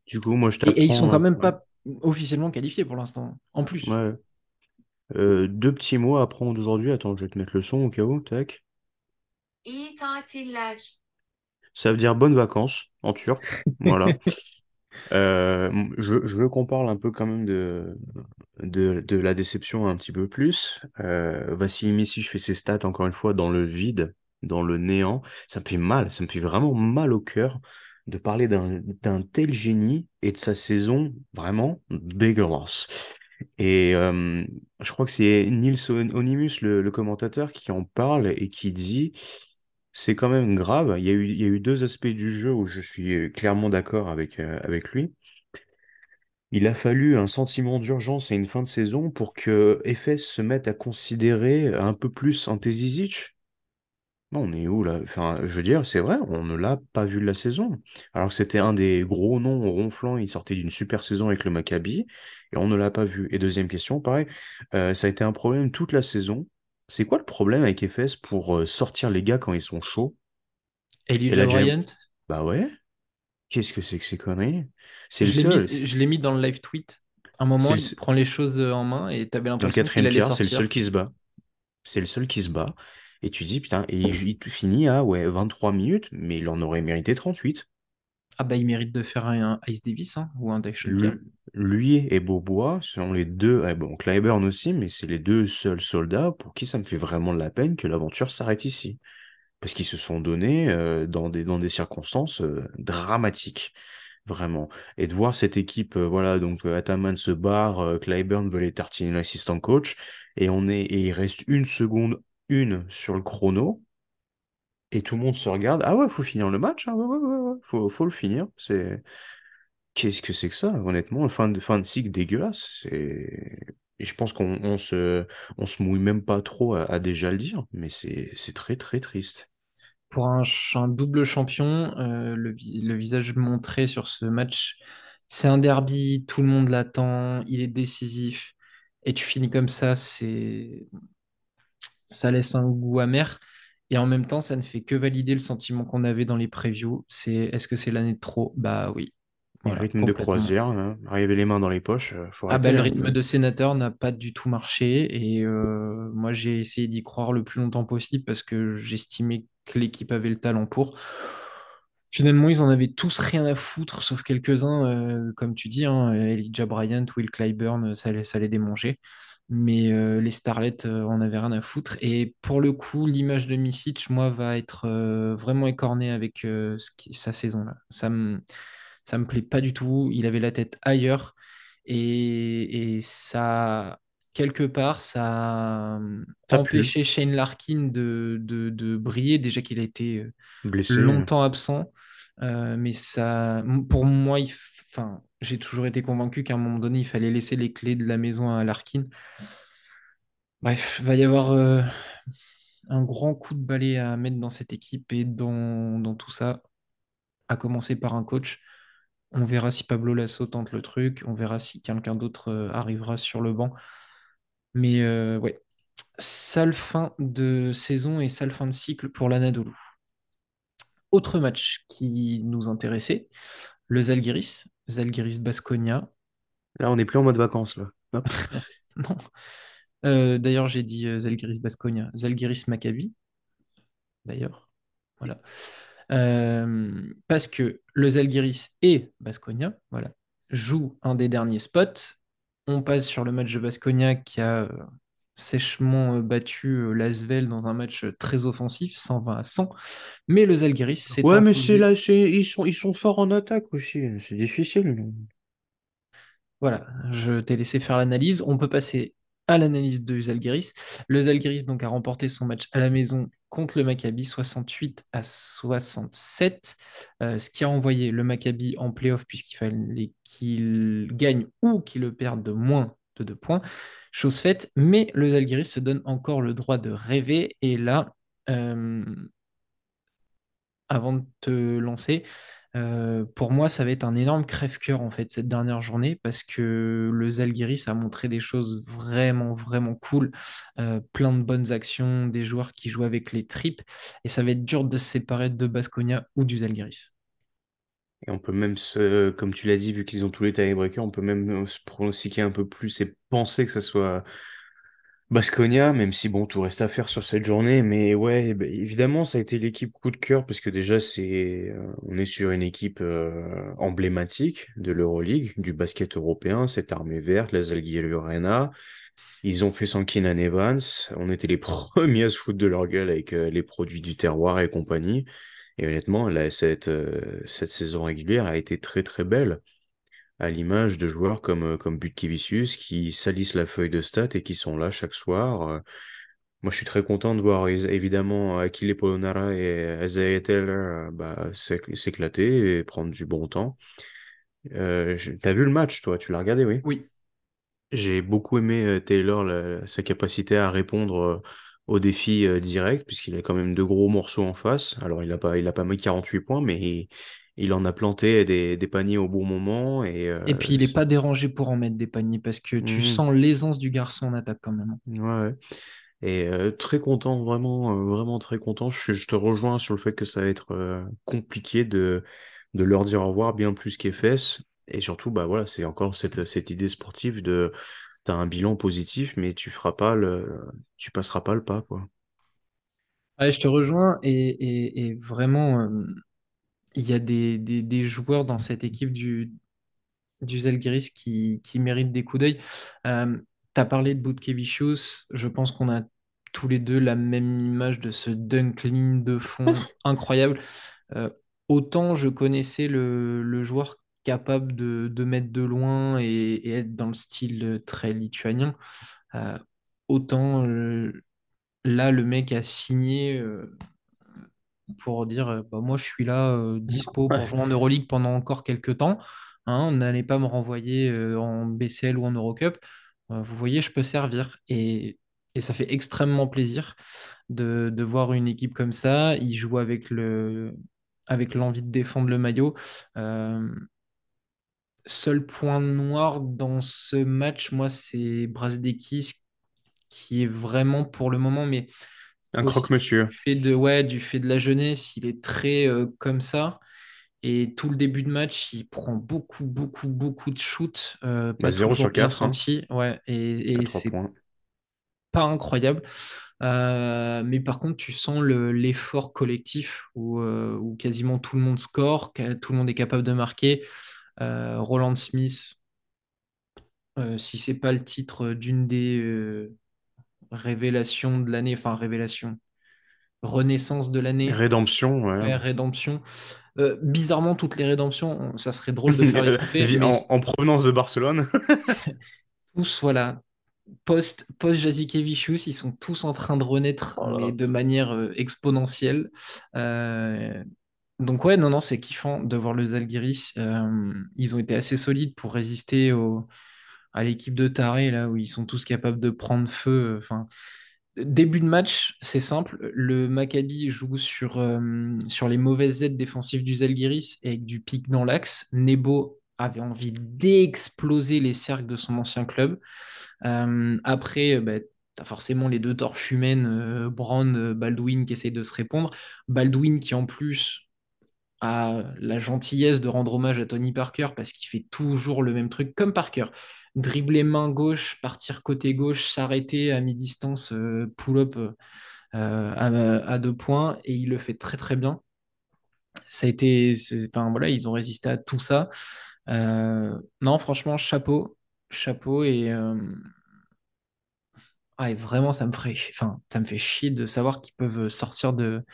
Du coup, moi, je Et, et ils sont quand même Ouais. pas officiellement qualifiés pour l'instant. En plus. Ouais. Euh, deux petits mots à apprendre aujourd'hui. Attends, je vais te mettre le son au cas où. Tac. İyi tatiller. Ça veut dire bonnes vacances en turc. Voilà. Euh, je, je veux qu'on parle un peu quand même de, de, de la déception un petit peu plus. Euh, Vassili Messi, je fais ses stats encore une fois dans le vide, dans le néant. Ça me fait mal, ça me fait vraiment mal au cœur de parler d'un tel génie et de sa saison vraiment dégueulasse. Et euh, je crois que c'est Nils Onimus, le, le commentateur, qui en parle et qui dit c'est quand même grave. Il y a eu, deux aspects du jeu où je suis euh, clairement d'accord avec, euh, avec lui. Il a fallu un sentiment d'urgence et une fin de saison pour que Efes se mette à considérer un peu plus Ante Zizic. On est où là? Enfin, je veux dire, c'est vrai, on ne l'a pas vu de la saison. Alors c'était un des gros noms ronflants, il sortait d'une super saison avec le Maccabi, et on ne l'a pas vu. Et deuxième question, pareil, euh, ça a été un problème toute la saison. C'est quoi le problème avec Efes pour euh, sortir les gars quand ils sont chauds? Elijah. Bryant, Bah ouais, qu'est-ce que c'est que ces conneries? C'est le je l'ai mis, seul. je l'ai mis dans le live tweet. Un c'est moment, il prend les choses en main et tu avais Dans le l'impression qu'il quatrième allait quart, c'est le seul sortir. qui se bat. C'est le seul qui se bat. Et tu dis, putain, et il, il finit à ouais, 23 minutes, mais il en aurait mérité 38. Ah bah il mérite de faire un Ice Davis hein, ou un Dave Schulker. Lu- Lui et Beaubois sont les deux, eh bon, Clyburn aussi, mais c'est les deux seuls soldats pour qui ça me fait vraiment de la peine que l'aventure s'arrête ici. parce qu'ils se sont donnés euh, dans des, dans des circonstances euh, dramatiques, vraiment. Et de voir cette équipe, euh, voilà, donc Ataman se barre, euh, Clyburn veut les tartiner l'assistant coach, et on est, et il reste une seconde, une sur le chrono, et tout le monde se regarde. Ah ouais, faut finir le match, hein, ouais, ouais, ouais, faut, le finir. C'est, qu'est-ce que c'est que ça, honnêtement, fin de, fin de cycle dégueulasse. Et je pense qu'on on se, on se mouille même pas trop à, déjà le dire, mais c'est, très, très triste. Pour un, double champion, euh, le, le visage montré sur ce match, c'est un derby, tout le monde l'attend, il est décisif, et tu finis comme ça, c'est, ça laisse un goût amer. Et en même temps, ça ne fait que valider le sentiment qu'on avait dans les previews. C'est est-ce que c'est l'année de trop? Bah oui, voilà, rythme de croisière, hein, arriver les mains dans les poches, euh, faut Ah bah, le hein. rythme de sénateur n'a pas du tout marché et euh, moi j'ai essayé d'y croire le plus longtemps possible parce que j'estimais que l'équipe avait le talent pour. Finalement, ils en avaient tous rien à foutre, sauf quelques-uns, euh, comme tu dis, hein, Elijah Bryant, Will Clyburn, ça, ça les démangeait. Mais euh, les Starlets euh, en avaient rien à foutre. Et pour le coup, l'image de Misic, moi, va être euh, vraiment écornée avec euh, ce qui- sa saison là. Ça me, ça me plaît pas du tout. Il avait la tête ailleurs. Et, et ça, quelque part, ça a Ça pue, empêché Shane Larkin de, de, de briller, déjà qu'il a été blessé. longtemps absent. Mais ça, pour moi, il enfin, j'ai toujours été convaincu qu'à un moment donné, il fallait laisser les clés de la maison à Larkin. Bref, va y avoir euh, un grand coup de balai à mettre dans cette équipe et dans, dans tout ça, à commencer par un coach. On verra si Pablo Lasso tente le truc, on verra si quelqu'un d'autre euh, arrivera sur le banc. Mais euh, ouais, sale fin de saison et sale fin de cycle pour l'Anadolu. Autre match qui nous intéressait, le Zalgiris, Zalgiris-Basconia. Là, on n'est plus en mode vacances, là. Hop. Non. Euh, d'ailleurs, j'ai dit euh, Zalgiris-Basconia, Zalgiris-Maccabi, d'ailleurs. Voilà. Euh, parce que le Zalgiris et Basconia, voilà, jouent un des derniers spots. On passe sur le match de Basconia qui a sèchement euh, battu euh, l'Asvel dans un match euh, très offensif, 120 à 100. Mais le Zalgiris s'est Ouais, mais c'est là, c'est, ils sont, ils sont forts en attaque aussi. C'est difficile. Voilà, je t'ai laissé faire l'analyse. On peut passer à l'analyse de Zalgiris. Le Zalgiris donc a remporté son match à la maison contre le Maccabi 68 à 67, euh, ce qui a envoyé le Maccabi en playoff puisqu'il fallait qu'il gagne ou qu'il le perde de moins de points. Chose faite, mais le Zalgiris se donne encore le droit de rêver. Et là, euh, avant de te lancer, euh, pour moi, ça va être un énorme crève-cœur en fait cette dernière journée parce que le Zalgiris a montré des choses vraiment, vraiment cool, Euh, plein de bonnes actions, des joueurs qui jouent avec les tripes et ça va être dur de se séparer de Baskonia ou du Zalgiris. Et on peut même comme tu l'as dit, vu qu'ils ont tous les tiebreakers, on peut même euh, se pronostiquer un peu plus et penser que ça soit Baskonia, même si bon, tout reste à faire sur cette journée. Mais ouais, bah, évidemment, ça a été l'équipe coup de cœur parce que déjà, c'est, euh, on est sur une équipe euh, emblématique de l'Euroleague, du basket européen, cette armée verte, la Zalgiris Arena. Ils ont fait sans Evans. On était les premiers à se foutre de leur gueule avec les produits du terroir et compagnie. Et honnêtement, euh, cette saison régulière a été très très belle, à l'image de joueurs comme, euh, comme Butkevicius qui salissent la feuille de stats et qui sont là chaque soir. Euh, Moi, je suis très content de voir évidemment Achille Polonara et Isaiah Taylor bah, s'éc- s'éclater et prendre du bon temps. T'as vu le match, toi? Tu l'as regardé, oui? Oui, J'ai beaucoup aimé Taylor, sa capacité à répondre euh, aux défis euh, directs, puisqu'il a quand même deux gros morceaux en face. Alors, il n'a pas, il a pas mis 48 points, mais il, il en a planté des, des paniers au bon moment. Et, et euh, puis il n'est c'est- pas dérangé pour en mettre des paniers parce que tu Mhm. sens l'aisance du garçon en attaque quand même. ouais. Et euh, très content, vraiment, euh, vraiment très content. Je, je te rejoins sur le fait que ça va être euh, compliqué de, de leur dire au revoir bien plus qu'EFS. Et surtout, bah voilà, c'est encore cette, cette idée sportive de t'as un bilan positif, mais tu feras pas le, tu passeras pas le pas, quoi. Ouais, je te rejoins et, et- et vraiment, euh, il y a des, des- des joueurs dans cette équipe du, du Zalgiris qui, qui méritent des coups d'œil. Euh, tu as parlé de Butkevichus, je pense qu'on a tous les deux la même image de ce dunk clean de fond incroyable. Euh, autant je connaissais le, le joueur capable de, de, mettre de loin et, et, être dans le style très lituanien, euh, autant euh, là, le mec a signé pour dire bah, moi je suis là dispo pour jouer en Euroleague pendant encore quelques temps. Hein, N'allez pas me renvoyer en BCL ou en Eurocup. vous voyez, je peux servir. Et, et ça fait extrêmement plaisir de, de, voir une équipe comme ça. Il joue avec le avec l'envie de défendre le maillot. Euh, seul point noir dans ce match, moi, c'est Brasdekis qui est vraiment pour le moment, mais un croque-monsieur. Du fait de, ouais, du fait de la jeunesse, il est très euh, comme ça. Et tout le début de match, il prend beaucoup, beaucoup, beaucoup de shoots. Euh, bah, 0 sur 4. Hein. Ouais, et, et c'est pas incroyable. Euh, mais par contre, tu sens l'effort collectif où, euh, où, quasiment tout le monde score, tout le monde est capable de marquer. Euh, Roland Smith, euh, si c'est pas le titre d'une des euh, révélations de l'année, enfin révélation, renaissance de l'année. Rédemption, ouais. ouais rédemption. Euh, bizarrement, toutes les rédemptions, ça serait drôle de faire les trophées. en, en, provenance de Barcelone. tous, voilà, post, post Jazikevicius, ils sont tous en train de renaître, Oh mais de manière exponentielle. Euh, donc ouais, non, non, c'est kiffant de voir le Zalgiris. Euh, ils ont été assez solides pour résister à l'équipe de Taré, là, où ils sont tous capables de prendre feu. Enfin, début de match, c'est simple. Le Maccabi joue sur, euh, les mauvaises aides défensives du Zalgiris et avec du pic dans l'axe. Nebo avait envie d'exploser les cercles de son ancien club. Euh, après, bah, tu as forcément les deux torches humaines, euh, Brown, euh, Baldwin qui essayent de se répondre. Baldwin qui en plus a la gentillesse de rendre hommage à Tony Parker parce qu'il fait toujours le même truc comme Parker. Dribbler main gauche, partir côté gauche, s'arrêter à mi-distance, euh, pull-up euh, à, à, deux points et il le fait très très bien. Ça a été, voilà, ils ont résisté à tout ça. Euh, non, franchement, chapeau, chapeau et, euh... vraiment, ça me ça me fait chier de savoir qu'ils peuvent sortir de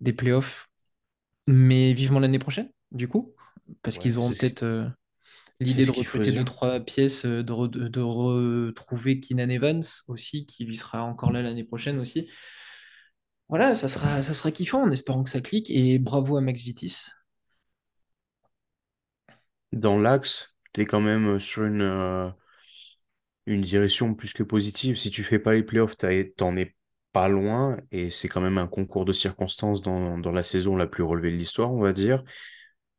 des playoffs, mais vivement l'année prochaine, du coup, parce Ouais, qu'ils auront peut-être euh, l'idée de recruter deux, trois pièces, euh, de, re- de retrouver Keenan Evans aussi, qui lui sera encore là l'année prochaine aussi. Voilà, ça sera, ça sera kiffant en espérant que ça clique et bravo à Max Vitis. Dans l'axe, tu es quand même sur une, euh, une direction plus que positive. Si tu fais pas les playoffs, t'en es loin et c'est quand même un concours de circonstances dans, dans la saison la plus relevée de l'histoire, on va dire.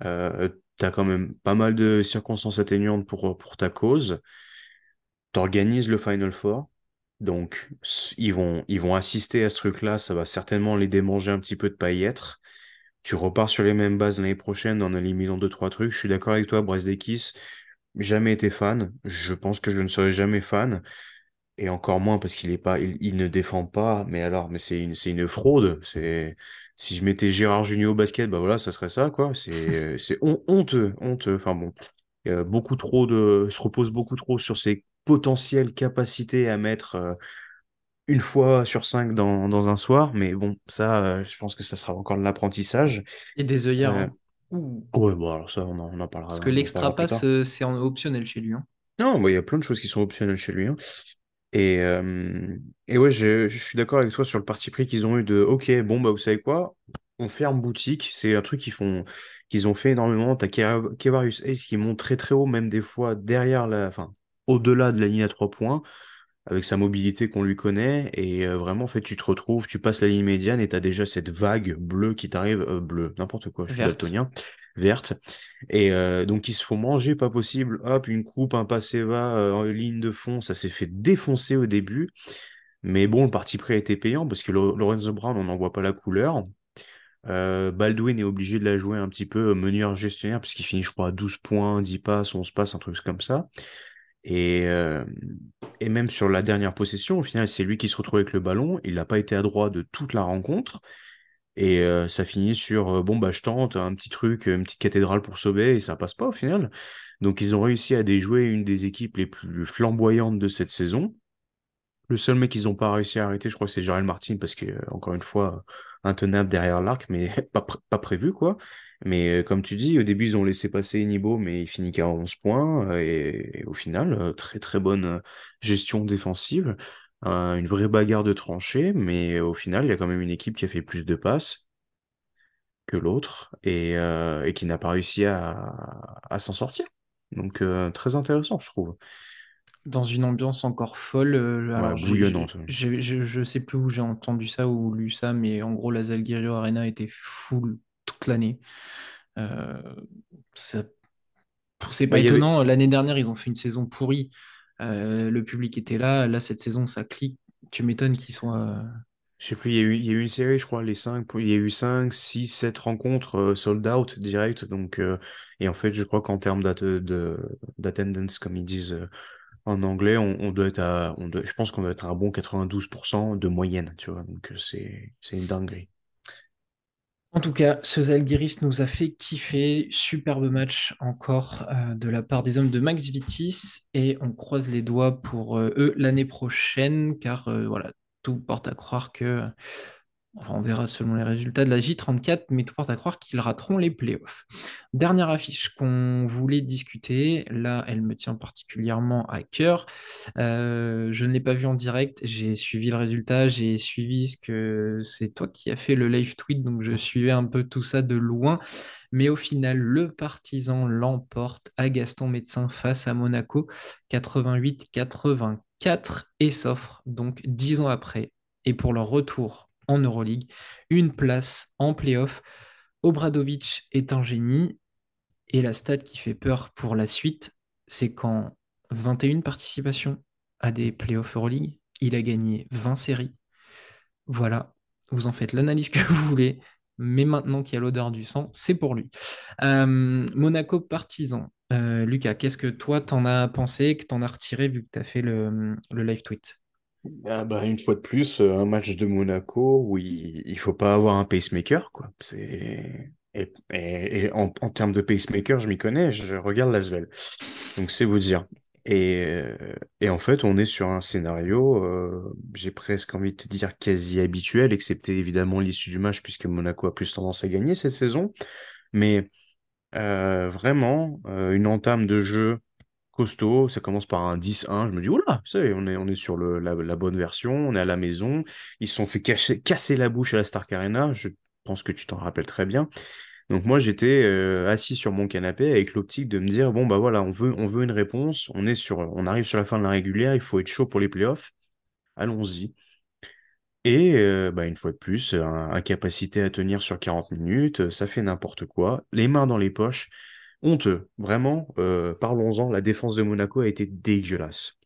Euh, tu as quand même pas mal de circonstances atténuantes pour, pour ta cause. Tu organises le Final Four. Donc, ils vont, ils vont assister à ce truc-là. Ça va certainement les démanger un petit peu de pas y être. Tu repars sur les mêmes bases l'année prochaine en éliminant deux, trois trucs. Je suis d'accord avec toi, Brest jamais été fan. Je pense que je ne serai jamais fan. Et encore moins parce qu'il est pas, il, il ne défend pas. Mais alors, mais c'est une, c'est une fraude. C'est, si je mettais Gérard Junior au basket, bah voilà, ça serait ça, quoi. C'est, c'est hon- honteux, honteux. Enfin bon, Euh, beaucoup trop de, se repose beaucoup trop sur ses potentielles capacités à mettre euh, une fois sur cinq dans, dans un soir. Mais bon, ça, euh, je pense que ça sera encore de l'apprentissage. Et des œillères. Euh, hein. Ouais, bon, alors ça, on en, on en parlera, Parce que on l'extra parlera plus pass, tard. euh, c'est optionnel chez lui. hein. Non, bah, il y a plein de choses qui sont optionnelles chez lui. hein. Et, euh, et ouais, je, je suis d'accord avec toi sur le parti pris qu'ils ont eu de OK, bon, bah, vous savez quoi? On ferme boutique. C'est un truc qu'ils font, qu'ils ont fait énormément. T'as Ke- Kevarius Ace qui monte très très haut, même des fois derrière la, enfin, au-delà de la ligne à trois points, avec sa mobilité qu'on lui connaît. Et euh, vraiment, en fait, tu te retrouves, tu passes la ligne médiane et t'as déjà cette vague bleue qui t'arrive, euh, bleue, n'importe quoi, je suis daltonien, verte. Et euh, donc, ils se font manger, pas possible. Hop, une coupe, un passé va, euh, ligne de fond. Ça s'est fait défoncer au début. Mais bon, le parti pris a été payant parce que Lo- Lorenzo Brown, on n'en voit pas la couleur. Euh, Baldwin est obligé de la jouer un petit peu euh, meneur gestionnaire puisqu'il finit, je crois, à 12 points, 10 passes, 11 passes, un truc comme ça. Et, et même sur la dernière possession, au final, c'est lui qui se retrouve avec le ballon. Il n'a pas été adroit de toute la rencontre. Et euh, ça finit sur euh, bon, bah, je tente un petit truc, une petite cathédrale pour sauver, et ça passe pas au final. Donc, ils ont réussi à déjouer une des équipes les plus flamboyantes de cette saison. Le seul mec qu'ils n'ont pas réussi à arrêter, je crois c'est Jarel Martin, parce que, encore une fois, intenable derrière l'arc, mais pas, pas prévu, quoi. Mais euh, comme tu dis, au début, ils ont laissé passer Nibo, mais il finit qu'à 11 points. Et, au final, très très bonne gestion défensive. Une vraie bagarre de tranchées, mais au final, il y a quand même une équipe qui a fait plus de passes que l'autre et, et, qui n'a pas réussi à, à s'en sortir. Donc, très intéressant, je trouve dans une ambiance encore folle. Euh, alors, bouillonnante. Je sais plus où j'ai entendu ça ou lu ça, mais en gros, la Zalgirio Arena était full toute l'année. Euh, c'est pas bah, étonnant. L'année dernière, ils ont fait une saison pourrie. Euh, le public était là. Là, cette saison, ça clique. Tu m'étonnes qu'ils soient. Je sais plus, il y, a eu, une série, je crois, les 5, il y a eu 5, 6, 7 rencontres sold out direct. Donc, et en fait, je crois qu'en termes d'attendance, comme ils disent en anglais, on, doit être à, je pense qu'on doit être à un bon 92% de moyenne, tu vois. Donc c'est une dinguerie. En tout cas, ce Zalgiris nous a fait kiffer. Superbe match encore euh, de la part des hommes de Max Vitis. Et on croise les doigts pour euh, eux l'année prochaine, car euh, voilà, tout porte à croire que on verra selon les résultats de la J34, mais tout porte à croire qu'ils rateront les playoffs. Dernière affiche qu'on voulait discuter, là, elle me tient particulièrement à cœur. Euh, je ne l'ai pas vu en direct, j'ai suivi le résultat, j'ai suivi ce que c'est toi qui as fait le live tweet, donc je suivais un peu tout ça de loin. Mais au final, le partisan l'emporte à Gaston Médecin face à Monaco, 88-84, et s'offre donc dix ans après. Et pour leur retour en Euroleague, une place en playoff. Obradovic est un génie et la stat qui fait peur pour la suite, c'est qu'en 21 participations à des playoffs Euroleague, il a gagné 20 séries. Voilà, vous en faites l'analyse que vous voulez, mais maintenant qu'il y a l'odeur du sang, c'est pour lui. Euh, Monaco partisan. Euh, Lucas, qu'est-ce que toi t'en as pensé, que t'en as retiré vu que tu as fait le live tweet? Ah bah, une fois de plus, euh, un match de Monaco où il, il faut pas avoir un pacemaker, quoi. Et, et, en, en, termes de pacemaker, je m'y connais, je regarde l'Asvel. Donc c'est vous dire. Et, euh, et, en fait, on est sur un scénario, euh, j'ai presque envie de te dire quasi habituel, excepté évidemment l'issue du match, puisque Monaco a plus tendance à gagner cette saison. Mais vraiment, une entame de jeu costaud. Ça commence par un 10-1. Je me dis, oula, ça on est, on est sur la, bonne version, on est à la maison. Ils se sont fait casser la bouche à la Stark Arena. Je pense que tu t'en rappelles très bien. Donc moi, j'étais euh, assis sur mon canapé avec l'optique de me dire, bon, bah voilà, on veut, on veut une réponse. On, est sur, on arrive sur la fin de la régulière, il faut être chaud pour les playoffs. Allons-y. Et euh, bah, une fois de plus, incapacité à tenir sur 40 minutes, ça fait n'importe quoi. Les mains dans les poches honteux. Vraiment, euh, parlons-en, la défense de Monaco a été dégueulasse.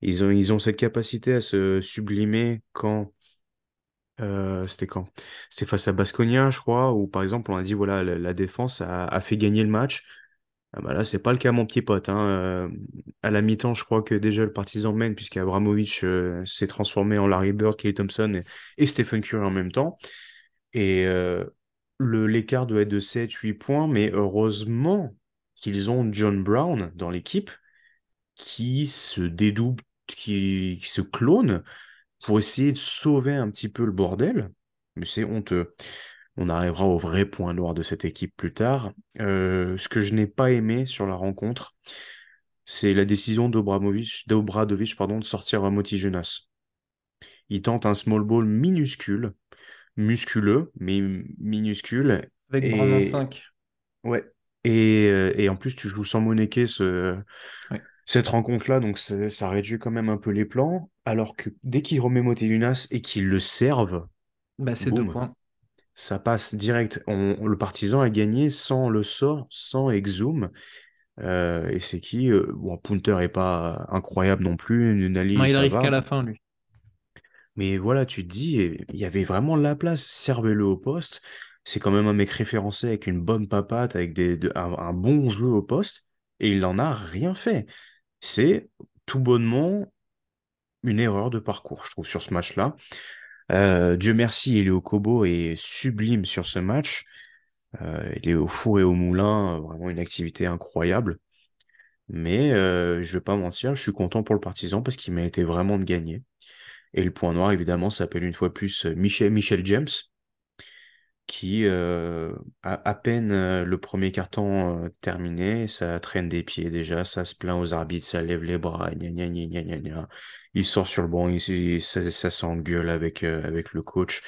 Ils ont, ils ont cette capacité à se sublimer quand. Euh, c'était quand? C'était face à Basconia, je crois, où par exemple on a dit voilà, la, défense a, fait gagner le match. Ah bah là, c'est pas le cas, mon petit pote. Hein. Euh, à la mi-temps, je crois que déjà le partisan mène, puisqu'Abramovic s'est transformé en Larry Bird, Kelly Thompson et, et Stephen Curry en même temps. Et l'écart doit être de 7-8 points, mais heureusement qu'ils ont John Brown dans l'équipe qui se dédouble, qui, se clone pour essayer de sauver un petit peu le bordel. Mais c'est honteux. On arrivera au vrai point noir de cette équipe plus tard. Euh, ce que je n'ai pas aimé sur la rencontre, c'est la décision d'Obradovic de sortir Moti Jonas. Il tente un small ball minuscule musculeux, mais minuscule. Avec et... 5. Ouais. Et, euh, et, en plus, tu joues sans Moneke ce... cette rencontre-là, donc ça réduit quand même un peu les plans. Alors que dès qu'il remet Motelunas et qu'il le serve, bah, c'est deux points. Ça passe direct. On, le partisan a gagné sans le sort, sans exum. Euh, et c'est qui euh, Bon, Punter est pas incroyable non plus. Nunali, non, il arrive qu'à la fin, lui. Mais voilà, tu te dis, il y avait vraiment la place. Servez-le au poste. C'est quand même un mec référencé avec une bonne papate, avec des, un, bon jeu au poste. Et il n'en a rien fait. C'est tout bonnement une erreur de parcours, je trouve, sur ce match-là. Euh, Dieu merci, Elio Kobo est sublime sur ce match. Euh, il est au four et au moulin, vraiment une activité incroyable. Mais euh, je vais pas mentir, je suis content pour le Partizan parce qu'il m'a été vraiment de gagner. Et le point noir, évidemment, s'appelle une fois plus euh, Michel, James, qui, euh, à peine euh, le premier carton euh, terminé, ça traîne des pieds déjà, ça se plaint aux arbitres, ça lève les bras, gna gna gna gna gna. Il sort sur le banc, il, ça, s'engueule avec, avec le coach.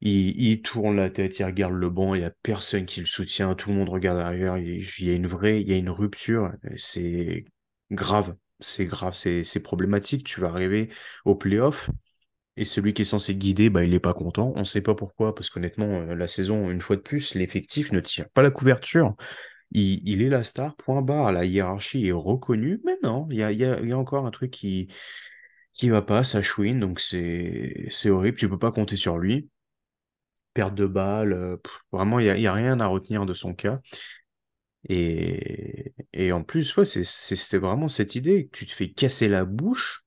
Il, tourne la tête, il regarde le banc, il n'y a personne qui le soutient, tout le monde regarde derrière, il y a une vraie, il y a une rupture, c'est grave, c'est grave, c'est problématique, tu vas arriver au playoff, et celui qui est censé guider, bah, il n'est pas content. On ne sait pas pourquoi, parce qu'honnêtement, euh, la saison, une fois de plus, l'effectif ne tire pas la couverture. Il, est la star, point barre. La hiérarchie est reconnue, mais non, il y a, y a- encore un truc qui qui va pas, ça chouine, donc c'est horrible. Tu peux pas compter sur lui. Perte de balle, euh, vraiment, il y a, il y a rien à retenir de son cas. Et, et en plus, ouais, c'était vraiment cette idée que tu te fais casser la bouche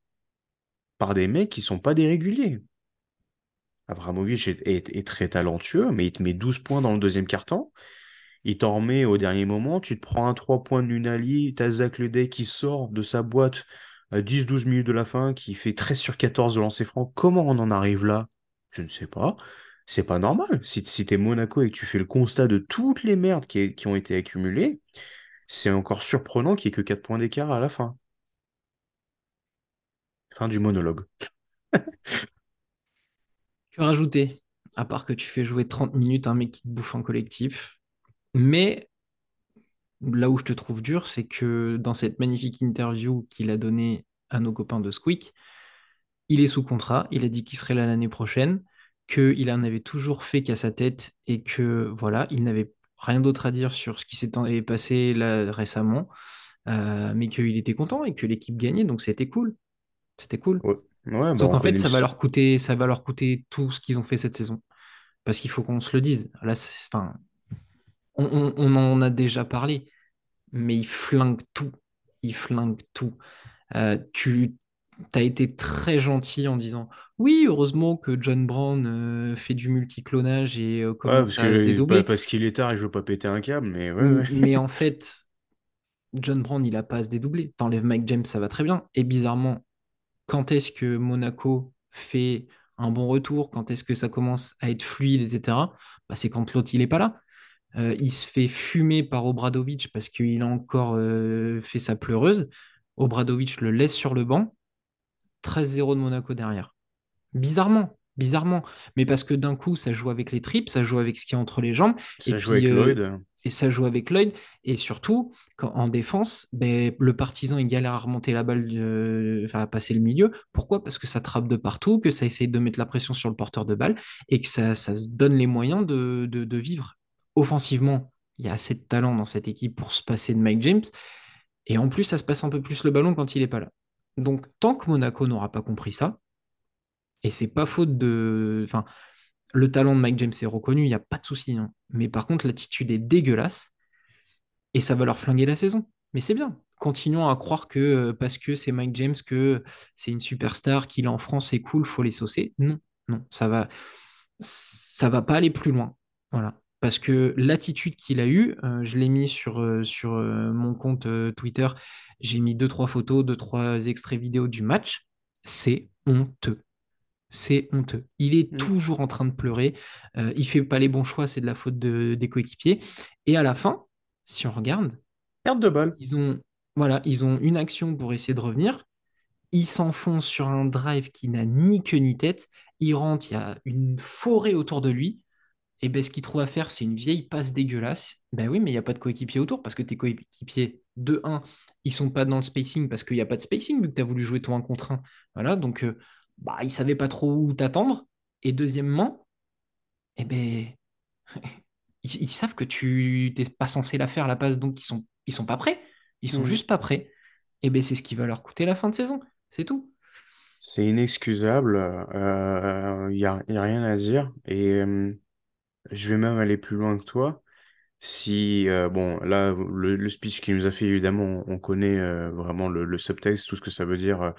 par des mecs qui sont pas des réguliers. Abramovich est, très talentueux, mais il te met 12 points dans le deuxième quart-temps. Il t'en remet au dernier moment. Tu te prends un 3 points de Nunali. T'as Zach Ledey qui sort de sa boîte à 10-12 minutes de la fin, qui fait 13 sur 14 de lancer franc. Comment on en arrive là? Je ne sais pas. C'est pas normal. Si, si t'es Monaco et que tu fais le constat de toutes les merdes qui, ont été accumulées, c'est encore surprenant qu'il n'y ait que 4 points d'écart à la fin. Fin du monologue. Que rajouter? À part que tu fais jouer 30 minutes un mec qui te bouffe en collectif. Mais là où je te trouve dur, c'est que dans cette magnifique interview qu'il a donnée à nos copains de Squeak, il est sous contrat, il a dit qu'il serait là l'année prochaine, qu'il en avait toujours fait qu'à sa tête et que voilà, il n'avait rien d'autre à dire sur ce qui s'était passé là récemment, euh, mais qu'il était content et que l'équipe gagnait, donc c'était cool. C'était cool. Ouais, ouais bah qu'en fait, ça va le... leur coûter, ça va leur coûter tout ce qu'ils ont fait cette saison. Parce qu'il faut qu'on se le dise. Là, enfin, on, on- on en a déjà parlé, mais il flingue tout. Il flingue tout. Euh, tu as été très gentil en disant oui, heureusement que John Brown euh, fait du multiclonage et euh, Ouais, commence à se que dédoubler. parce qu'il est tard et je veux pas péter un câble, mais ouais, M- ouais. Mais en fait, John Brown, il a pas à se dédoubler. T'enlèves Mike James, ça va très bien. Et bizarrement, quand est-ce que Monaco fait un bon retour, quand est-ce que ça commence à être fluide, etc., bah, c'est quand l'autre il est pas là. Euh, il se fait fumer par Obradovic parce qu'il a encore euh, fait sa pleureuse. Obradovic le laisse sur le banc. 13-0 de Monaco derrière. Bizarrement, bizarrement. Mais parce que d'un coup, ça joue avec les tripes, ça joue avec ce qu'il y a entre les jambes. Et Ça joue puis, avec euh, Lloyd. et ça joue avec Lloyd. Et surtout, quand, en défense, ben, le partisan, il galère à remonter la balle, euh, enfin, à passer le milieu. Pourquoi? Parce que ça trappe de partout, que ça essaye de mettre la pression sur le porteur de balle et que ça, ça se donne les moyens de, de, de vivre. Offensivement, il y a assez de talent dans cette équipe pour se passer de Mike James. Et en plus, ça se passe un peu plus le ballon quand il n'est pas là. Donc, tant que Monaco n'aura pas compris ça, et c'est pas faute de. Enfin, le talent de Mike James est reconnu, il n'y a pas de souci. hein. Mais par contre, l'attitude est dégueulasse et ça va leur flinguer la saison. Mais c'est bien. Continuons à croire que euh, parce que c'est Mike James, que c'est une superstar, qu'il est en France, c'est cool, faut les saucer. Non, non, ça va, ça va pas aller plus loin. Voilà. Parce que l'attitude qu'il a eue, euh, je l'ai mis sur, euh, sur euh, mon compte Twitter, j'ai mis deux, trois photos, deux, trois extraits vidéo du match. C'est honteux. C'est honteux. Il est Mm. toujours en train de pleurer. Il fait pas les bons choix, c'est de la faute de- des coéquipiers. Et à la fin, si on regarde, Perte de balle. ils ont, voilà, ils ont une action pour essayer de revenir. Il s'enfonce sur un drive qui n'a ni queue ni tête. Il rentre, il y a une forêt autour de lui. Et ben, ce qu'il trouve à faire, c'est une vieille passe dégueulasse. Ben oui, mais il n'y a pas de coéquipier autour parce que tes coéquipiers, de 1, ils sont pas dans le spacing parce qu'il n'y a pas de spacing vu que tu as voulu jouer ton 1 contre 1. Voilà, donc euh, bah, ils ne savaient pas trop où t'attendre. Et deuxièmement, eh ben, ils, ils savent que tu n'es pas censé la faire la passe, donc ils sont, ils sont pas prêts. Ils sont Mm. juste pas prêts. Et ben, c'est ce qui va leur coûter la fin de saison. C'est tout. C'est inexcusable. Il n'y a, y a rien à dire. Et euh, je vais même aller plus loin que toi. Si, euh, bon, là, le, speech qu'il nous a fait, évidemment, on, on connaît euh, vraiment le, subtexte, tout ce que ça veut dire. euh,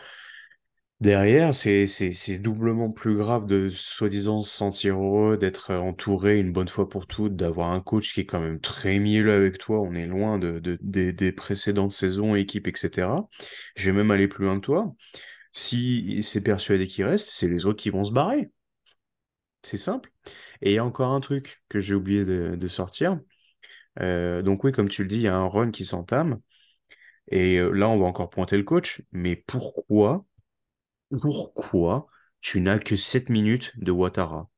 Derrière, c'est c'est- doublement plus grave de soi-disant se sentir heureux, d'être entouré une bonne fois pour toutes, d'avoir un coach qui est quand même très mielleux avec toi. On est loin de, de- des précédentes saisons, équipes, etc. Je vais même aller plus loin que toi. Si c'est persuadé qu'il reste, c'est les autres qui vont se barrer. C'est simple. Et il y a encore un truc que j'ai oublié de, sortir. Euh, donc oui, comme tu le dis, il y a un run qui s'entame. Et euh, là, on va encore pointer le coach. Mais pourquoi, pourquoi tu n'as que 7 minutes de Ouattara?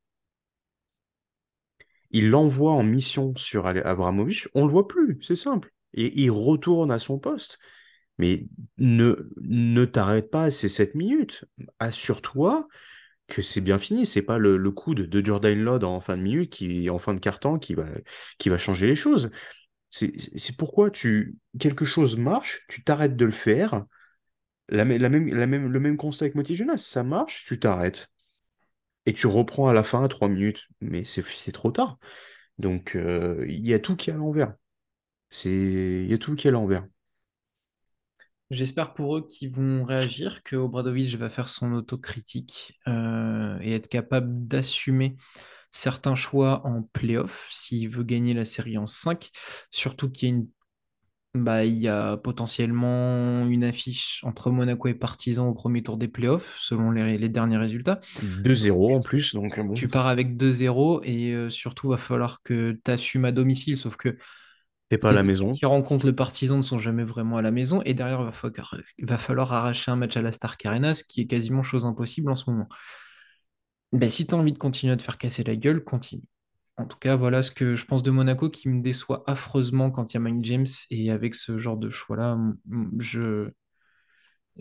Il l'envoie en mission sur Abramovich, on le voit plus, c'est simple. Et il retourne à son poste. Mais ne, ne t'arrête pas à ces 7 minutes. Assure-toi que c'est bien fini. C'est pas le, le coup de, de Jordan Lod en fin de minute, qui, en fin de quart-temps, qui va, qui va changer les choses. C'est pourquoi tu, quelque chose marche, tu t'arrêtes de le faire. La, mê- la même, la même, le même constat avec Moti Jonas, ça marche, tu t'arrêtes. Et tu reprends à la fin à 3 minutes. Mais c'est trop tard. Donc, euh, il y a tout qui est à l'envers. Il y a tout qui est à l'envers. J'espère pour eux qu'ils vont réagir, que Obradovic va faire son autocritique euh, et être capable d'assumer certains choix en playoff s'il veut gagner la série en 5. Surtout qu'il y a une bah, il y a potentiellement une affiche entre Monaco et Partizan au premier tour des playoffs, selon les, les derniers résultats. 2-0 en plus, donc euh, bon. Tu pars avec 2-0 et euh, surtout, va falloir que tu assumes à domicile, sauf que T'es pas à la maison. qui rencontrent le Partizan ne sont jamais vraiment à la maison et derrière, il va falloir, va falloir arracher un match à la Stark Arena, ce qui est quasiment chose impossible en ce moment. Ben, si tu as envie de continuer à te faire casser la gueule, continue. En tout cas, voilà ce que je pense de Monaco qui me déçoit affreusement quand il y a Mike James et avec ce genre de choix-là, je...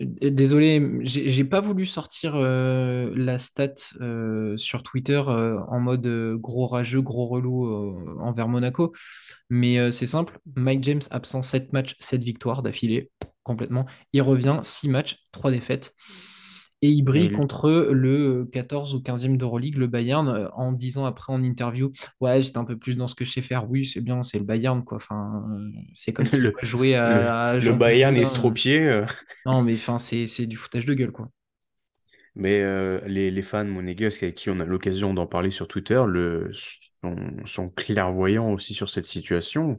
Euh, Désolé, j'ai pas voulu sortir euh, la stat euh, sur Twitter en mode gros rageux, gros relou envers Monaco, mais c'est simple. Mike James absent 7 matchs, 7 victoires d'affilée, complètement. Il revient 6 matchs, 3 défaites. Et il brille lui- contre le 14 ou 15e d'Euroleague, le Bayern, en disant après en interview, ouais, j'étais un peu plus dans ce que je sais faire. Oui, c'est bien, c'est le Bayern, quoi. Enfin, c'est comme si le, le, à, le Bayern là. euh. estropié. Non, mais enfin, c'est c'est du foutage de gueule, quoi. Mais euh, les, les fans monégasques avec qui on a l'occasion d'en parler sur Twitter le, sont, sont clairvoyants aussi sur cette situation.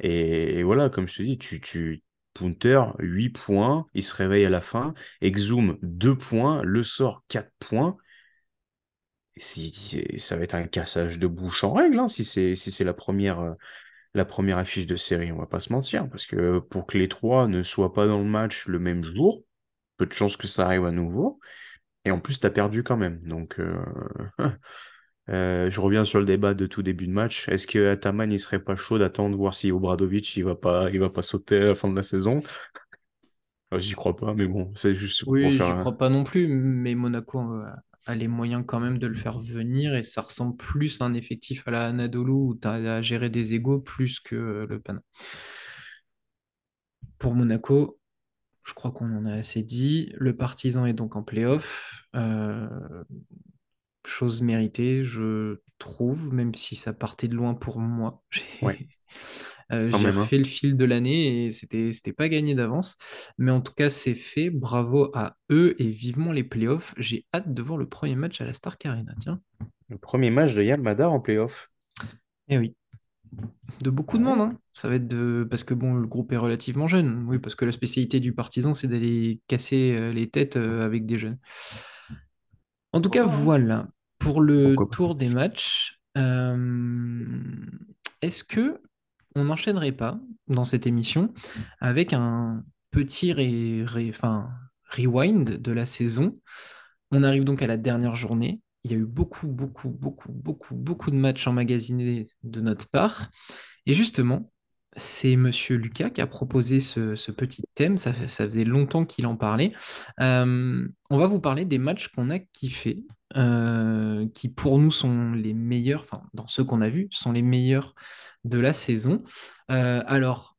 Et, et voilà, comme je te dis, tu, tu, Punter, 8 points, il se réveille à la fin. Exum, 2 points. Le sort, 4 points. Ça va être un cassage de bouche en règle, hein, si c'est si la première, euh, la première affiche de série, on va pas se mentir. Parce que pour que les trois ne soient pas dans le match le même jour, peu de chances que ça arrive à nouveau. Et en plus, tu as perdu quand même. Donc, euh, euh, je reviens sur le débat de tout début de match. Est-ce que Ataman, il serait pas chaud d'attendre voir si Obradovic, il va pas, il va pas sauter à la fin de la saison? Euh, J'y crois pas, mais bon, c'est juste pour Oui, faire j'y un... crois pas non plus, mais Monaco euh, a les moyens quand même de le faire venir et ça ressemble plus à un effectif à la Anadolu où tu as à gérer des égos plus que le Pana. Pour Monaco, je crois qu'on en a assez dit. Le Partizan est donc en play-off. Euh, chose méritée, je trouve, même si ça partait de loin pour moi. Ouais, J'ai euh, hein. refait le fil de l'année et c'était c'était pas gagné d'avance. Mais en tout cas, c'est fait. Bravo à eux et vivement les playoffs. J'ai hâte de voir le premier match à la Stark Arena. Tiens. Le premier match de Yann Madar en playoff. Eh oui. De beaucoup de monde, hein. Ça va être de... Parce que bon, le groupe est relativement jeune. Oui, parce que la spécialité du partisan, c'est d'aller casser euh, les têtes euh, avec des jeunes. En tout cas, voilà. Pour le tour des matchs, euh, est-ce que on n'enchaînerait pas dans cette émission avec un petit ré- ré- enfin, rewind de la saison? On arrive donc à la dernière journée. Il y a eu beaucoup, beaucoup, beaucoup, beaucoup, beaucoup de matchs emmagasinés de notre part. Et justement, c'est Monsieur Lucas qui a proposé ce, ce petit thème. Ça, faisait longtemps qu'il en parlait. Euh, on va vous parler des matchs qu'on a kiffés, euh, qui pour nous sont les meilleurs, enfin, dans ceux qu'on a vus, sont les meilleurs de la saison. Euh, alors,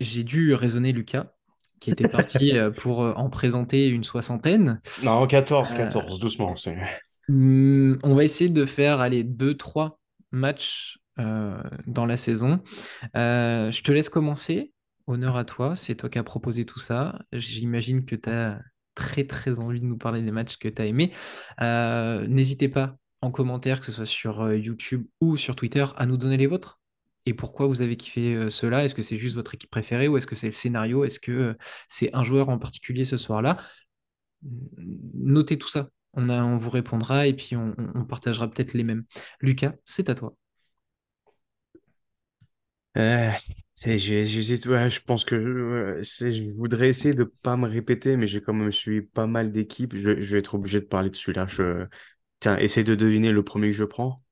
j'ai dû raisonner Lucas, qui était parti pour en présenter une soixantaine. Non, 14, Euh, 14, doucement. Hmm, on va essayer de faire aller deux, trois matchs dans la saison. Euh, je te laisse commencer. Honneur à toi, c'est toi qui as proposé tout ça. J'imagine que tu as très très envie de nous parler des matchs que tu as aimés. Euh, n'hésitez pas en commentaire, que ce soit sur euh, YouTube ou sur Twitter, à nous donner les vôtres. Et pourquoi vous avez kiffé euh, cela? Est-ce que c'est juste votre équipe préférée ou est-ce que c'est le scénario? Est-ce que c'est un joueur en particulier ce soir-là? Notez tout ça. On, vous répondra et puis on partagera peut-être les mêmes. Lucas, c'est à toi. Euh, c'est, j'hésite, ouais, je pense que je, voudrais essayer de pas me répéter, mais j'ai quand même suivi pas mal d'équipes. Je, je vais être obligé de parler de celui-là. Je... Tiens, essaye de deviner le premier que je prends.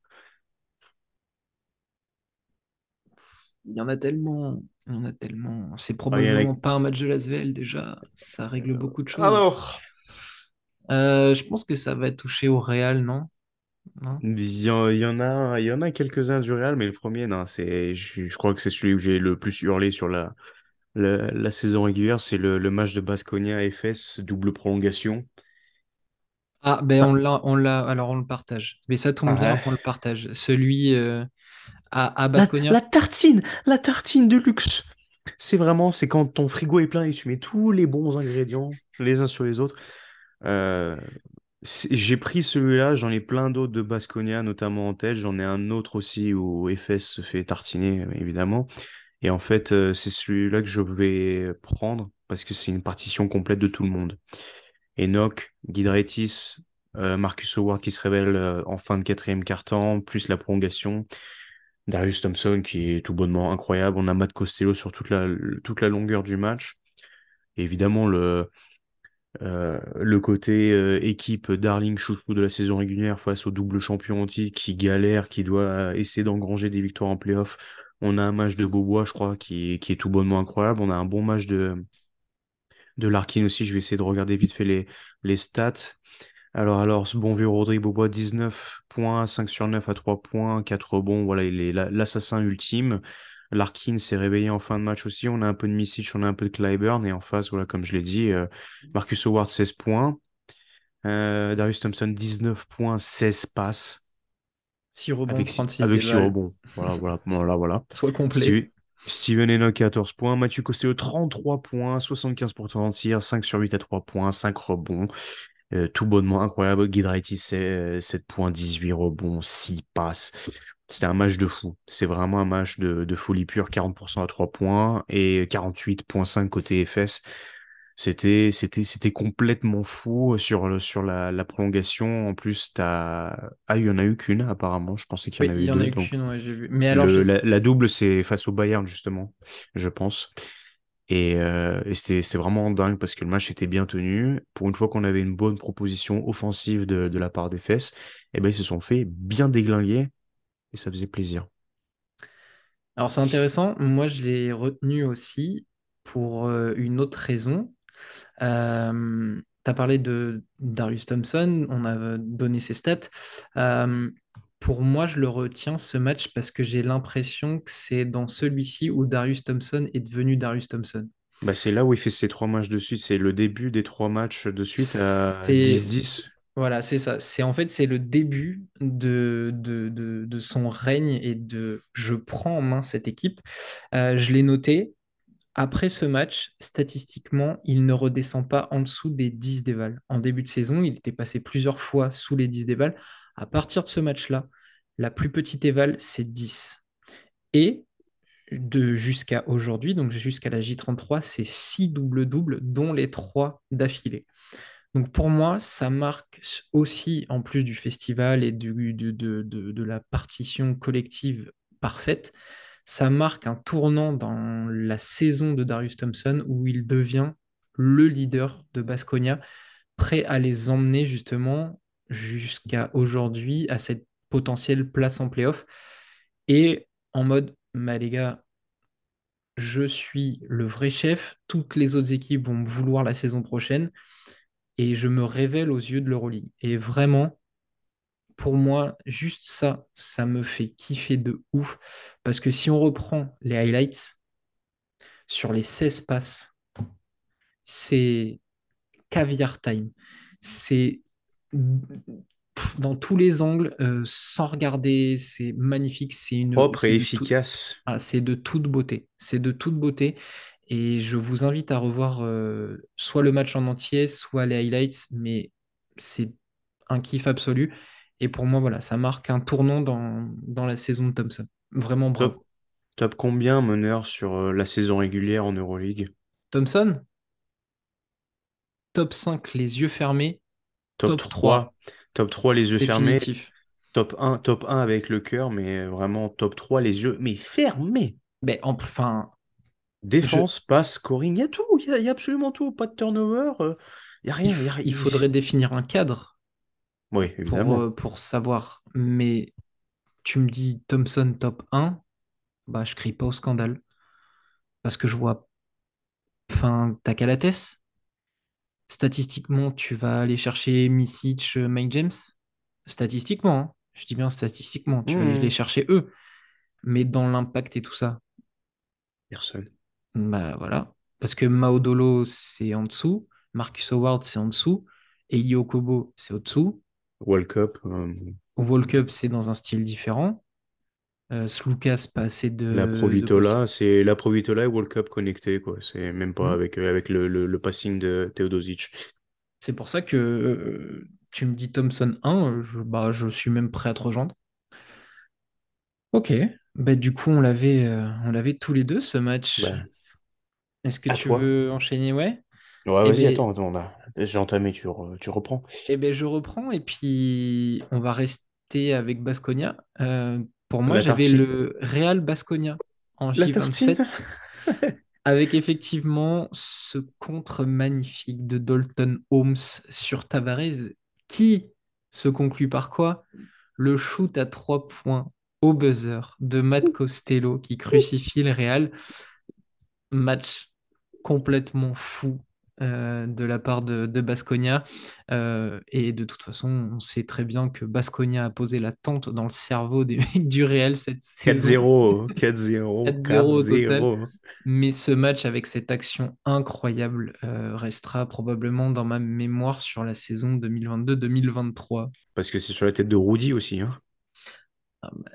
Il y en a tellement. Il y en a tellement. C'est Ah, a- probablement pas un match de Lasvel déjà. Ça règle beaucoup de choses. Alors, Euh, je pense que ça va toucher au Real, non? Non? il y en, il y en a, il y en a quelques-uns du Real, mais le premier, non, c'est, je, je crois que c'est celui où j'ai le plus hurlé sur la, la, la saison régulière, c'est le, le match de Baskonia FS, double prolongation. Ah, ben Ah, on l'a, on l'a, alors on le partage. Mais ça tombe bien, ouais. on le partage. Celui euh, à, à La, Baskonia. la tartine, la tartine de luxe. C'est vraiment, c'est quand ton frigo est plein et tu mets tous les bons ingrédients les uns sur les autres. Euh, j'ai pris celui-là, j'en ai plein d'autres de Baskonia, notamment en tête. J'en ai un autre aussi où Efes se fait tartiner, évidemment. Et en fait, euh, c'est celui-là que je vais prendre parce que c'est une partition complète de tout le monde. Enoch, Giedraitis, euh, Marcus Howard qui se révèle euh, en fin de quatrième quart-temps, plus la prolongation. Darius Thompson qui est tout bonnement incroyable. On a Matt Costello sur toute la, longueur du match. Évidemment, le, euh, le côté euh, équipe darling chouchou de la saison régulière face au double champion anti qui galère, qui doit essayer d'engranger des victoires en playoff. On a un match de Beaubois, je crois, qui, est tout bonnement incroyable. On a un bon match de, Larkin aussi. Je vais essayer de regarder vite fait les, stats. Alors, alors, bon vieux Rodrigue Beaubois, 19 points, 5 sur 9 à 3 points, 4 rebonds. Voilà, il est la- l'assassin ultime. Larkin s'est réveillé en fin de match aussi. On a un peu de Misic, on a un peu de Clyburn. Et en face, voilà, comme je l'ai dit, euh, Marcus Howard, 16 points. Euh, Darius Thompson, 19 points, 16 passes. 6 rebonds, Avec, six- 36 avec 6 dévals. rebonds. Voilà, voilà, voilà, voilà. Soit complet. Steve- Steven Enoch, 14 points. Mathieu Costello, 33 points, 75% en tir, 5 sur 8 à 3 points, 5 rebonds. Euh, tout bonnement incroyable. Guidraitis, c'est 7 points, 18 rebonds, 6 passes. C'était un match de fou. C'est vraiment un match de, de folie pure. 40% à 3 points et 48,5 côté FS. C'était, c'était, c'était complètement fou sur, le- sur la, la prolongation. En plus, t'as... Ah, il y en a eu qu'une, apparemment. Je pensais qu'il y Oui, en il avait y en a eu qu'une, ouais, j'ai vu. Mais alors, le, la double, c'est face au Bayern, justement, je pense. Et, euh, et c'était, vraiment dingue parce que le match était bien tenu. Pour une fois qu'on avait une bonne proposition offensive de, de la part des fesses, et ben, ils se sont fait bien déglinguer et ça faisait plaisir. Alors c'est intéressant, moi je l'ai retenu aussi pour euh, une autre raison. Euh, tu as parlé de Darius Thompson, on a donné ses stats. Euh, pour moi, je le retiens ce match parce que j'ai l'impression que c'est dans celui-ci où Darius Thompson est devenu Darius Thompson. Bah, c'est là où il fait ses trois matchs de suite. C'est le début des trois matchs de suite à C'est 10-10. voilà, c'est ça. C'est en fait c'est le début de, de, de, de son règne et de je prends en main cette équipe. Euh, je l'ai noté. Après ce match, statistiquement, il ne redescend pas en dessous des 10 dévals. En début de saison, il était passé plusieurs fois sous les 10 dévals. À partir de ce match-là, la plus petite éval, c'est 10. Et de jusqu'à aujourd'hui, donc jusqu'à la J33, c'est 6 doubles-doubles, dont les 3 d'affilée. Donc pour moi, ça marque aussi, en plus du festival et du- de, de- de la partition collective parfaite, ça marque un tournant dans la saison de Darius Thompson où il devient le leader de Basconia, prêt à les emmener justement jusqu'à aujourd'hui à cette potentielle place en playoff et en mode, bah, les gars, je suis le vrai chef, toutes les autres équipes vont me vouloir la saison prochaine et je me révèle aux yeux de l'Euroleague. Et vraiment, pour moi, juste ça, ça me fait kiffer de ouf. Parce que si on reprend les highlights, sur les 16 passes, c'est caviar time. C'est dans tous les angles, euh, sans regarder, c'est magnifique. C'est une, Propre et tout- efficace. ah, c'est de toute beauté. C'est de toute beauté. Et je vous invite à revoir euh, soit le match en entier, soit les highlights, mais c'est un kiff absolu. Et pour moi, voilà, ça marque un tournant dans, dans la saison de Thompson. Vraiment bravo. Top, top combien meneur sur euh, la saison régulière en Euroleague? Thompson, top 5 les yeux fermés, Top top 3 trois Top 3 les yeux fermés. Top un top un avec le cœur, mais vraiment top 3 les yeux mais fermés. Mais en- enfin, je, Défense, passe, scoring, il y a tout, il y a, il y a absolument tout. Pas de turnover, euh, il y a rien. il Y a, f- rien. il faudrait définir un cadre Oui, pour, évidemment. euh, pour savoir. Mais tu me dis Thompson top un bah je crie pas au scandale. Parce que je vois, enfin, t'as Calates. Statistiquement, tu vas aller chercher Misic, euh, Mike James? Statistiquement, hein. Je dis bien statistiquement, tu vas aller les Hmm, chercher eux. Mais dans l'impact et tout ça, Personne. bah voilà. Parce que Maodolo, c'est en dessous. Marcus Howard, c'est en dessous. Eli Okobo, c'est au-dessous. World Cup, euh, Walkup, c'est dans un style différent. Euh, Sloukas, pas assez la de, possibles. Provitola, c'est la Provitola et World Cup connectés, quoi. C'est même pas Hmm. avec, euh, avec le, le, le passing de Teodosic. C'est pour ça que euh, tu me dis Thompson 1, euh, je, bah, je suis même prêt à te rejoindre. Ok, bah, du coup, on l'avait euh, on l'avait tous les deux ce match. Bah, Est-ce que tu toi. veux enchaîner? Ouais. Ouais, Eh vas-y, ben, attends, attends, on a... j'ai entamé, tu, re- tu reprends. eh ben, je reprends et puis on va rester avec Baskonia. Euh, pour moi, j'avais le Real Baskonia en La tartine. J27 avec effectivement ce contre magnifique de Dalton Holmes sur Tavares qui se conclut par quoi? Le shoot à trois points au buzzer de Matt Costello qui crucifie le Real. Match complètement fou euh, de la part de, de Baskonia. Euh, et de toute façon, on sait très bien que Baskonia a posé la tente dans le cerveau des mecs du Real cette saison. 4-0, 4-0, 4-0 au total. 4-0. Mais ce match avec cette action incroyable euh, restera probablement dans ma mémoire sur la saison 2022-2023. Parce que c'est sur la tête de Rudy aussi. Hein. Ah, bah,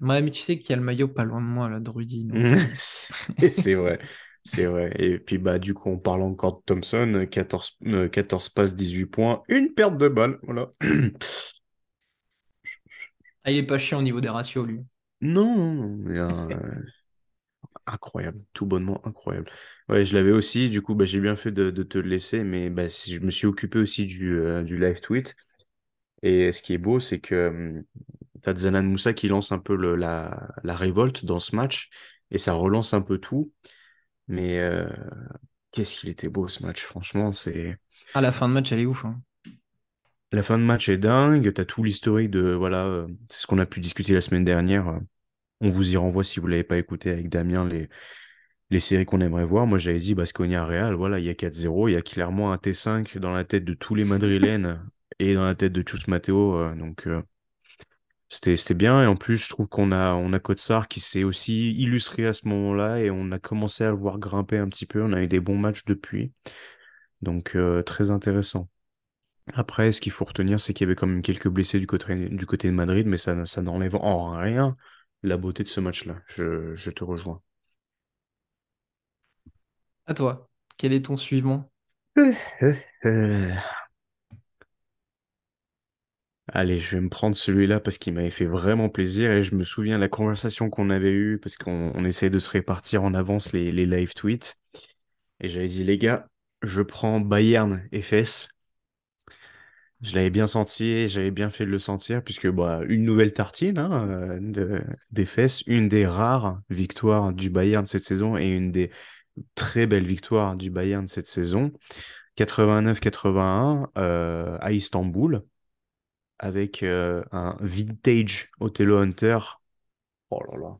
Ouais, mais tu sais qu'il y a le maillot pas loin de moi, là, de Rudy. Donc, c'est vrai. C'est vrai. Et puis, bah, du coup, on parle encore de Thompson. 14, euh, 14 passes, 18 points. Une perte de balle. Voilà. ah, il est pas chiant au niveau des ratios, lui. Non, non, incroyable. Tout bonnement incroyable. Ouais, je l'avais aussi. Du coup, bah, j'ai bien fait de, de te le laisser. Mais bah, je me suis occupé aussi du, euh, du live tweet. Et ce qui est beau, c'est que hum, t'as Zanan Moussa qui lance un peu le- la, la révolte dans ce match. Et ça relance un peu tout. Mais euh, qu'est-ce qu'il était beau ce match, franchement, c'est Ah, la fin de match, elle est ouf. hein. la fin de match est dingue, t'as tout l'historique de voilà, euh, c'est ce qu'on a pu discuter la semaine dernière. euh, On vous y renvoie si vous l'avez pas écouté avec Damien les les séries qu'on aimerait voir. Moi, j'avais dit Baskonia Real, voilà, il y a 4-0, il y a clairement un T5 dans la tête de tous les Madrilènes et dans la tête de Chus Mateo, donc euh, c'était bien et en plus, je trouve qu'on a on a Kotsar qui s'est aussi illustré à ce moment-là et on a commencé à le voir grimper un petit peu, on a eu des bons matchs depuis. Donc euh, très intéressant. Après, ce qu'il faut retenir, c'est qu'il y avait quand même quelques blessés du côté, du côté de Madrid, mais ça, ça n'enlève en rien la beauté de ce match-là. Je, je te rejoins. À toi. Quel est ton suivant? Allez, je vais me prendre celui-là parce qu'il m'avait fait vraiment plaisir et je me souviens de la conversation qu'on avait eue parce qu'on on essaye de se répartir en avance les, live tweets. Et j'avais dit, les gars, je prends Bayern FS. Je l'avais bien senti et j'avais bien fait de le sentir, puisque bah, une nouvelle tartine hein, euh, de, des une des rares victoires du Bayern cette saison et une des très belles victoires du Bayern cette saison. 89-81 euh, à Istanbul, avec euh, un vintage Othello Hunter. Oh là là.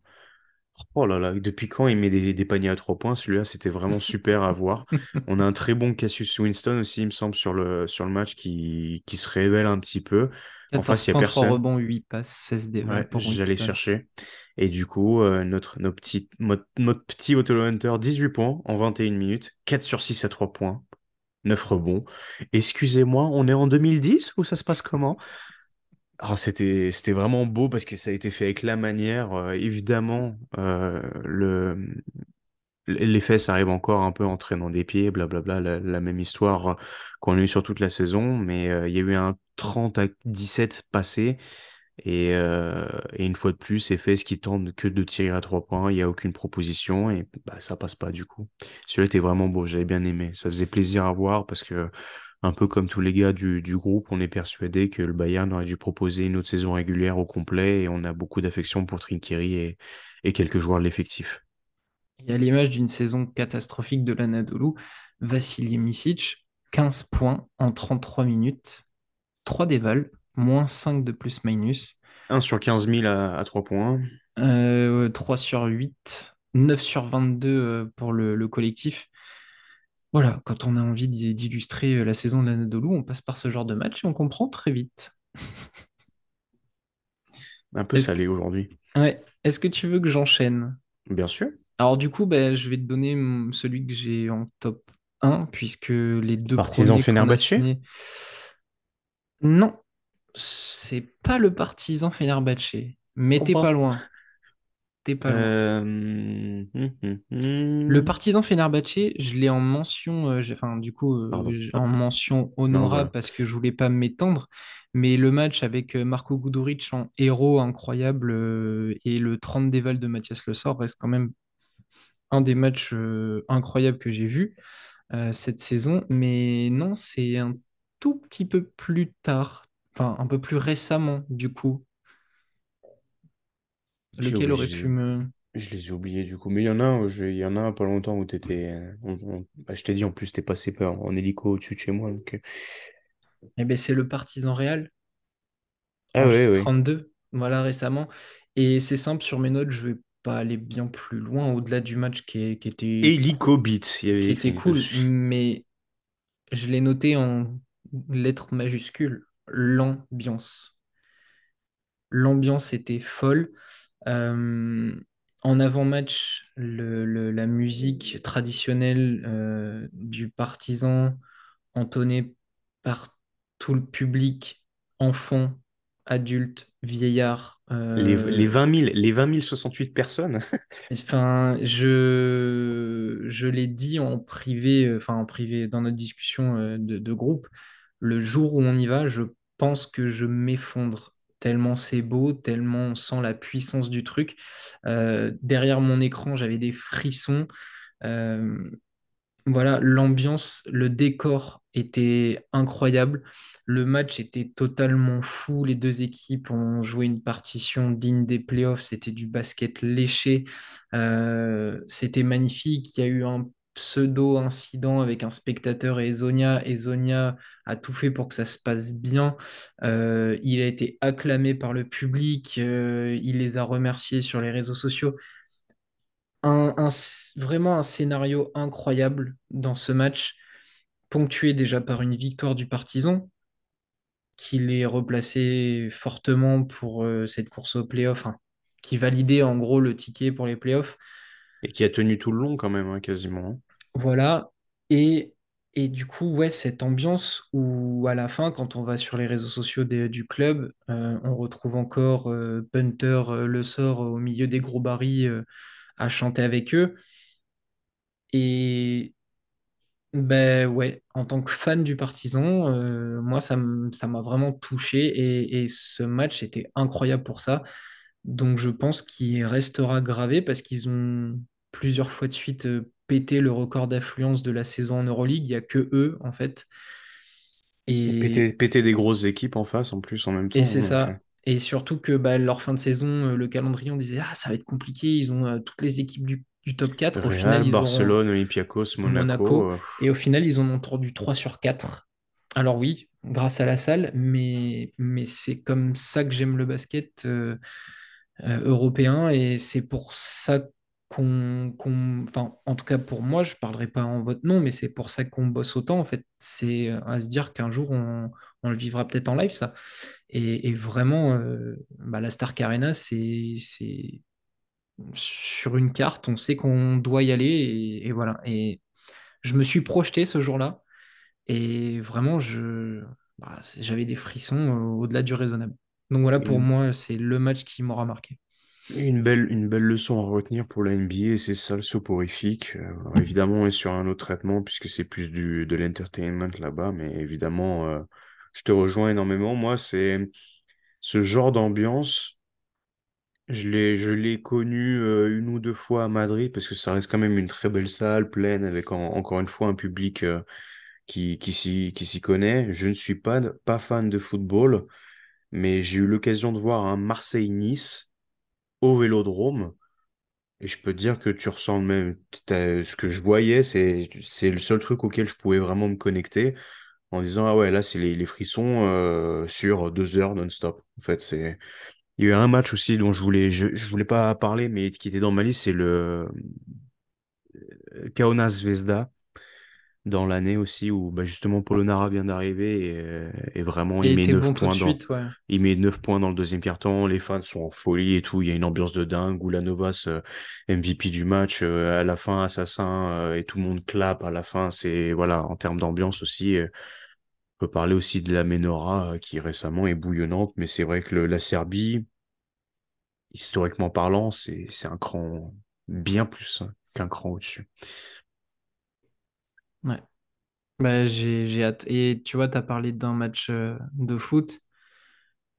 Oh là là, depuis quand il met des, des paniers à trois points? Celui-là, c'était vraiment super à voir. On a un très bon Cassius Winston aussi, il me semble, sur le, sur le match qui, qui se révèle un petit peu. En 14 face, il n'y a points, 3 personne. rebonds, 8 passes, 16 dévals Ouais, j'allais chercher. Et du coup, euh, notre, notre, notre petit Othello Hunter, 18 points en 21 minutes, 4 sur 6 à 3 points, 9 rebonds. Excusez-moi, on est en 2010 ou ça se passe comment? Alors, c'était, vraiment beau parce que ça a été fait avec la manière. euh, évidemment, euh, le, les fesses arrivent encore un peu en traînant des pieds, blablabla, la, la même histoire euh, qu'on a eu sur toute la saison, mais il y a eu un 30 à 17 passé, et, euh, et une fois de plus, ces fesses qui tentent que de tirer à trois points, il n'y a aucune proposition, et bah, ça passe pas du coup. Celui-là était vraiment beau, j'avais bien aimé, ça faisait plaisir à voir, parce que un peu comme tous les gars du, groupe, on est persuadé que le Bayern aurait dû proposer une autre saison régulière au complet, et on a beaucoup d'affection pour Trinkieri et, quelques joueurs de l'effectif. Et à l'image d'une saison catastrophique de l'Anadolu, Vassili Misic, 15 points en 33 minutes, 3 dévals, moins 5 de plus-minus, 1 sur 15 000 à, à 3 points. euh, 3 sur 8, 9 sur 22 euh, pour le, le collectif. Voilà, quand on a envie d'illustrer euh, la saison de l'Anadolu, on passe par ce genre de match et on comprend très vite. Un peu que, salé aujourd'hui. ouais, est-ce que tu veux que j'enchaîne? Bien sûr. Alors du coup, ben, je vais te donner celui que j'ai en top 1, puisque les deux Partizan premiers a Fenerbahçe. Non, c'est pas le partisan Fenerbahçe, mais t'es pas loin. T'es pas loin. Euh, Le partisan Fenerbahçe, je l'ai en mention, euh, enfin du coup euh, en mention Non, honorable parce que je voulais pas m'étendre, mais le match avec euh, Marco Guduric en héros incroyable et le 30 déval de Mathias Le Sort reste quand même un des matchs incroyables que j'ai vu cette saison. Mais non, c'est un tout petit peu plus tard, enfin un peu plus récemment du coup, lequel aurait pu me... je les ai oubliés du coup. Mais il y en a un, je- il y en a un pas longtemps où t'étais. on- on- bah, je t'ai dit en plus, t'es passé par, en hélico au-dessus de chez moi. Donc... euh. Eh ben, c'est le partisan Real. Ah en ouais, ouais. J32, voilà, récemment. Et c'est simple, sur mes notes, je vais pas aller bien plus loin, au-delà du match qui, est- qui était, Hélico beat, il y avait qui était cool, mais je l'ai noté en lettres majuscules, l'ambiance. L'ambiance était folle. Euh, en avant-match, la musique traditionnelle euh, du partisan entonné par tout le public, enfants, adultes, vieillards. Les, les euh, 20 000, les 20 068 personnes. enfin, je, je l'ai dit en privé, euh, enfin en privé, dans notre discussion euh, de, de groupe, le jour où on y va, je pense que je m'effondre. Tellement c'est beau, tellement on sent la puissance du truc. Euh, derrière mon écran, j'avais des frissons. Euh, voilà, l'ambiance, le décor était incroyable. Le match était totalement fou. Les deux équipes ont joué une partition digne des playoffs. C'était du basket léché. Euh, c'était magnifique. Il y a eu un pseudo-incident avec un spectateur et Ezonia. Ezonia a tout fait pour que ça se passe bien. Euh, il a été acclamé par le public. Euh, il les a remerciés sur les réseaux sociaux vraiment un scénario incroyable dans ce match, ponctué déjà par une victoire du Partizan, qui l'est replacé fortement pour euh, cette course au playoff, hein, qui validait en gros le ticket pour les playoffs. Et qui a tenu tout le long quand même, hein, quasiment. hein. Voilà. Et, et du coup, ouais, cette ambiance où à la fin, quand on va sur les réseaux sociaux du club, euh, on retrouve encore euh, Punter, euh, Le Sort au milieu des gros barils à chanter avec eux. Et, Ben ouais, en tant que fan du Partizan, euh, moi ça m'a vraiment touché et, et ce match était incroyable pour ça. Donc je pense qu'il restera gravé parce qu'ils ont plusieurs fois de suite euh, pété le record d'affluence de la saison en Euroleague. Il n'y a que eux en fait. Et péter, Et, péter des grosses équipes en face en plus en même et temps. c'est hein, donc, euh. ça. Et surtout que bah, leur fin de saison, euh, le calendrier, on disait ah ça va être compliqué. Ils ont euh, toutes les équipes du, du top 4. Au final, ils Barcelone, Olympiakos, Monaco. Monaco. Et au final, ils en ont entendu 3 sur 4. Alors oui, grâce à la salle, mais, mais c'est comme ça que j'aime le basket euh, euh, européen et c'est pour ça qu'on, qu'on- enfin, en tout cas pour moi, je parlerai pas en votre nom, mais c'est pour ça qu'on bosse autant en fait. C'est euh, à se dire qu'un jour on, on le vivra peut-être en live ça. Et, et vraiment, euh, bah, la Stark Arena, c'est, c'est sur une carte, on sait qu'on doit y aller et, et voilà. Et je me suis projeté ce jour-là et vraiment, je, bah, j'avais des frissons euh, au-delà du raisonnable. Donc voilà, pour une, moi, c'est le match qui m'aura marqué. Une belle, une belle leçon à retenir pour la NBA, c'est ça le soporifique. Euh, évidemment, on est sur un autre traitement puisque c'est plus du, de l'entertainment là-bas, mais évidemment, euh, je te rejoins énormément. Moi, c'est ce genre d'ambiance, je l'ai, je l'ai connu euh, une ou deux fois à Madrid parce que ça reste quand même une très belle salle pleine avec en- encore une fois un public qui, qui s'y, qui s'y connaît. Je ne suis pas, pas fan de football, mais j'ai eu l'occasion de voir un Marseille-Nice au Vélodrome. Et je peux te dire que tu ressens même. Ce que je voyais, c'est, le seul truc auquel je pouvais vraiment me connecter en disant, ah ouais, là, c'est les, frissons euh, sur deux heures non-stop. En fait, c'est. Il y a eu un match aussi dont je voulais, je, je voulais pas parler, mais qui était dans ma liste, c'est le euh, Kaunas Zvezda dans l'année aussi où bah, justement Polonara vient d'arriver et, euh, et vraiment il Et met était 9 bon tout de points dans ouais. il met 9 points dans le deuxième quart-temps, les fans sont en folie et tout, il y a une ambiance de dingue où la Novas euh, MVP du match euh, à la fin assassin et tout le monde clappe à la fin, c'est voilà en termes d'ambiance aussi on peut parler aussi de la Menora euh, qui récemment est bouillonnante mais c'est vrai que le- la Serbie historiquement parlant, c'est c'est un cran bien plus hein, qu'un cran au-dessus. Ouais. Bah, j'ai, j'ai hâte. Et tu vois, tu as parlé d'un match euh, de foot.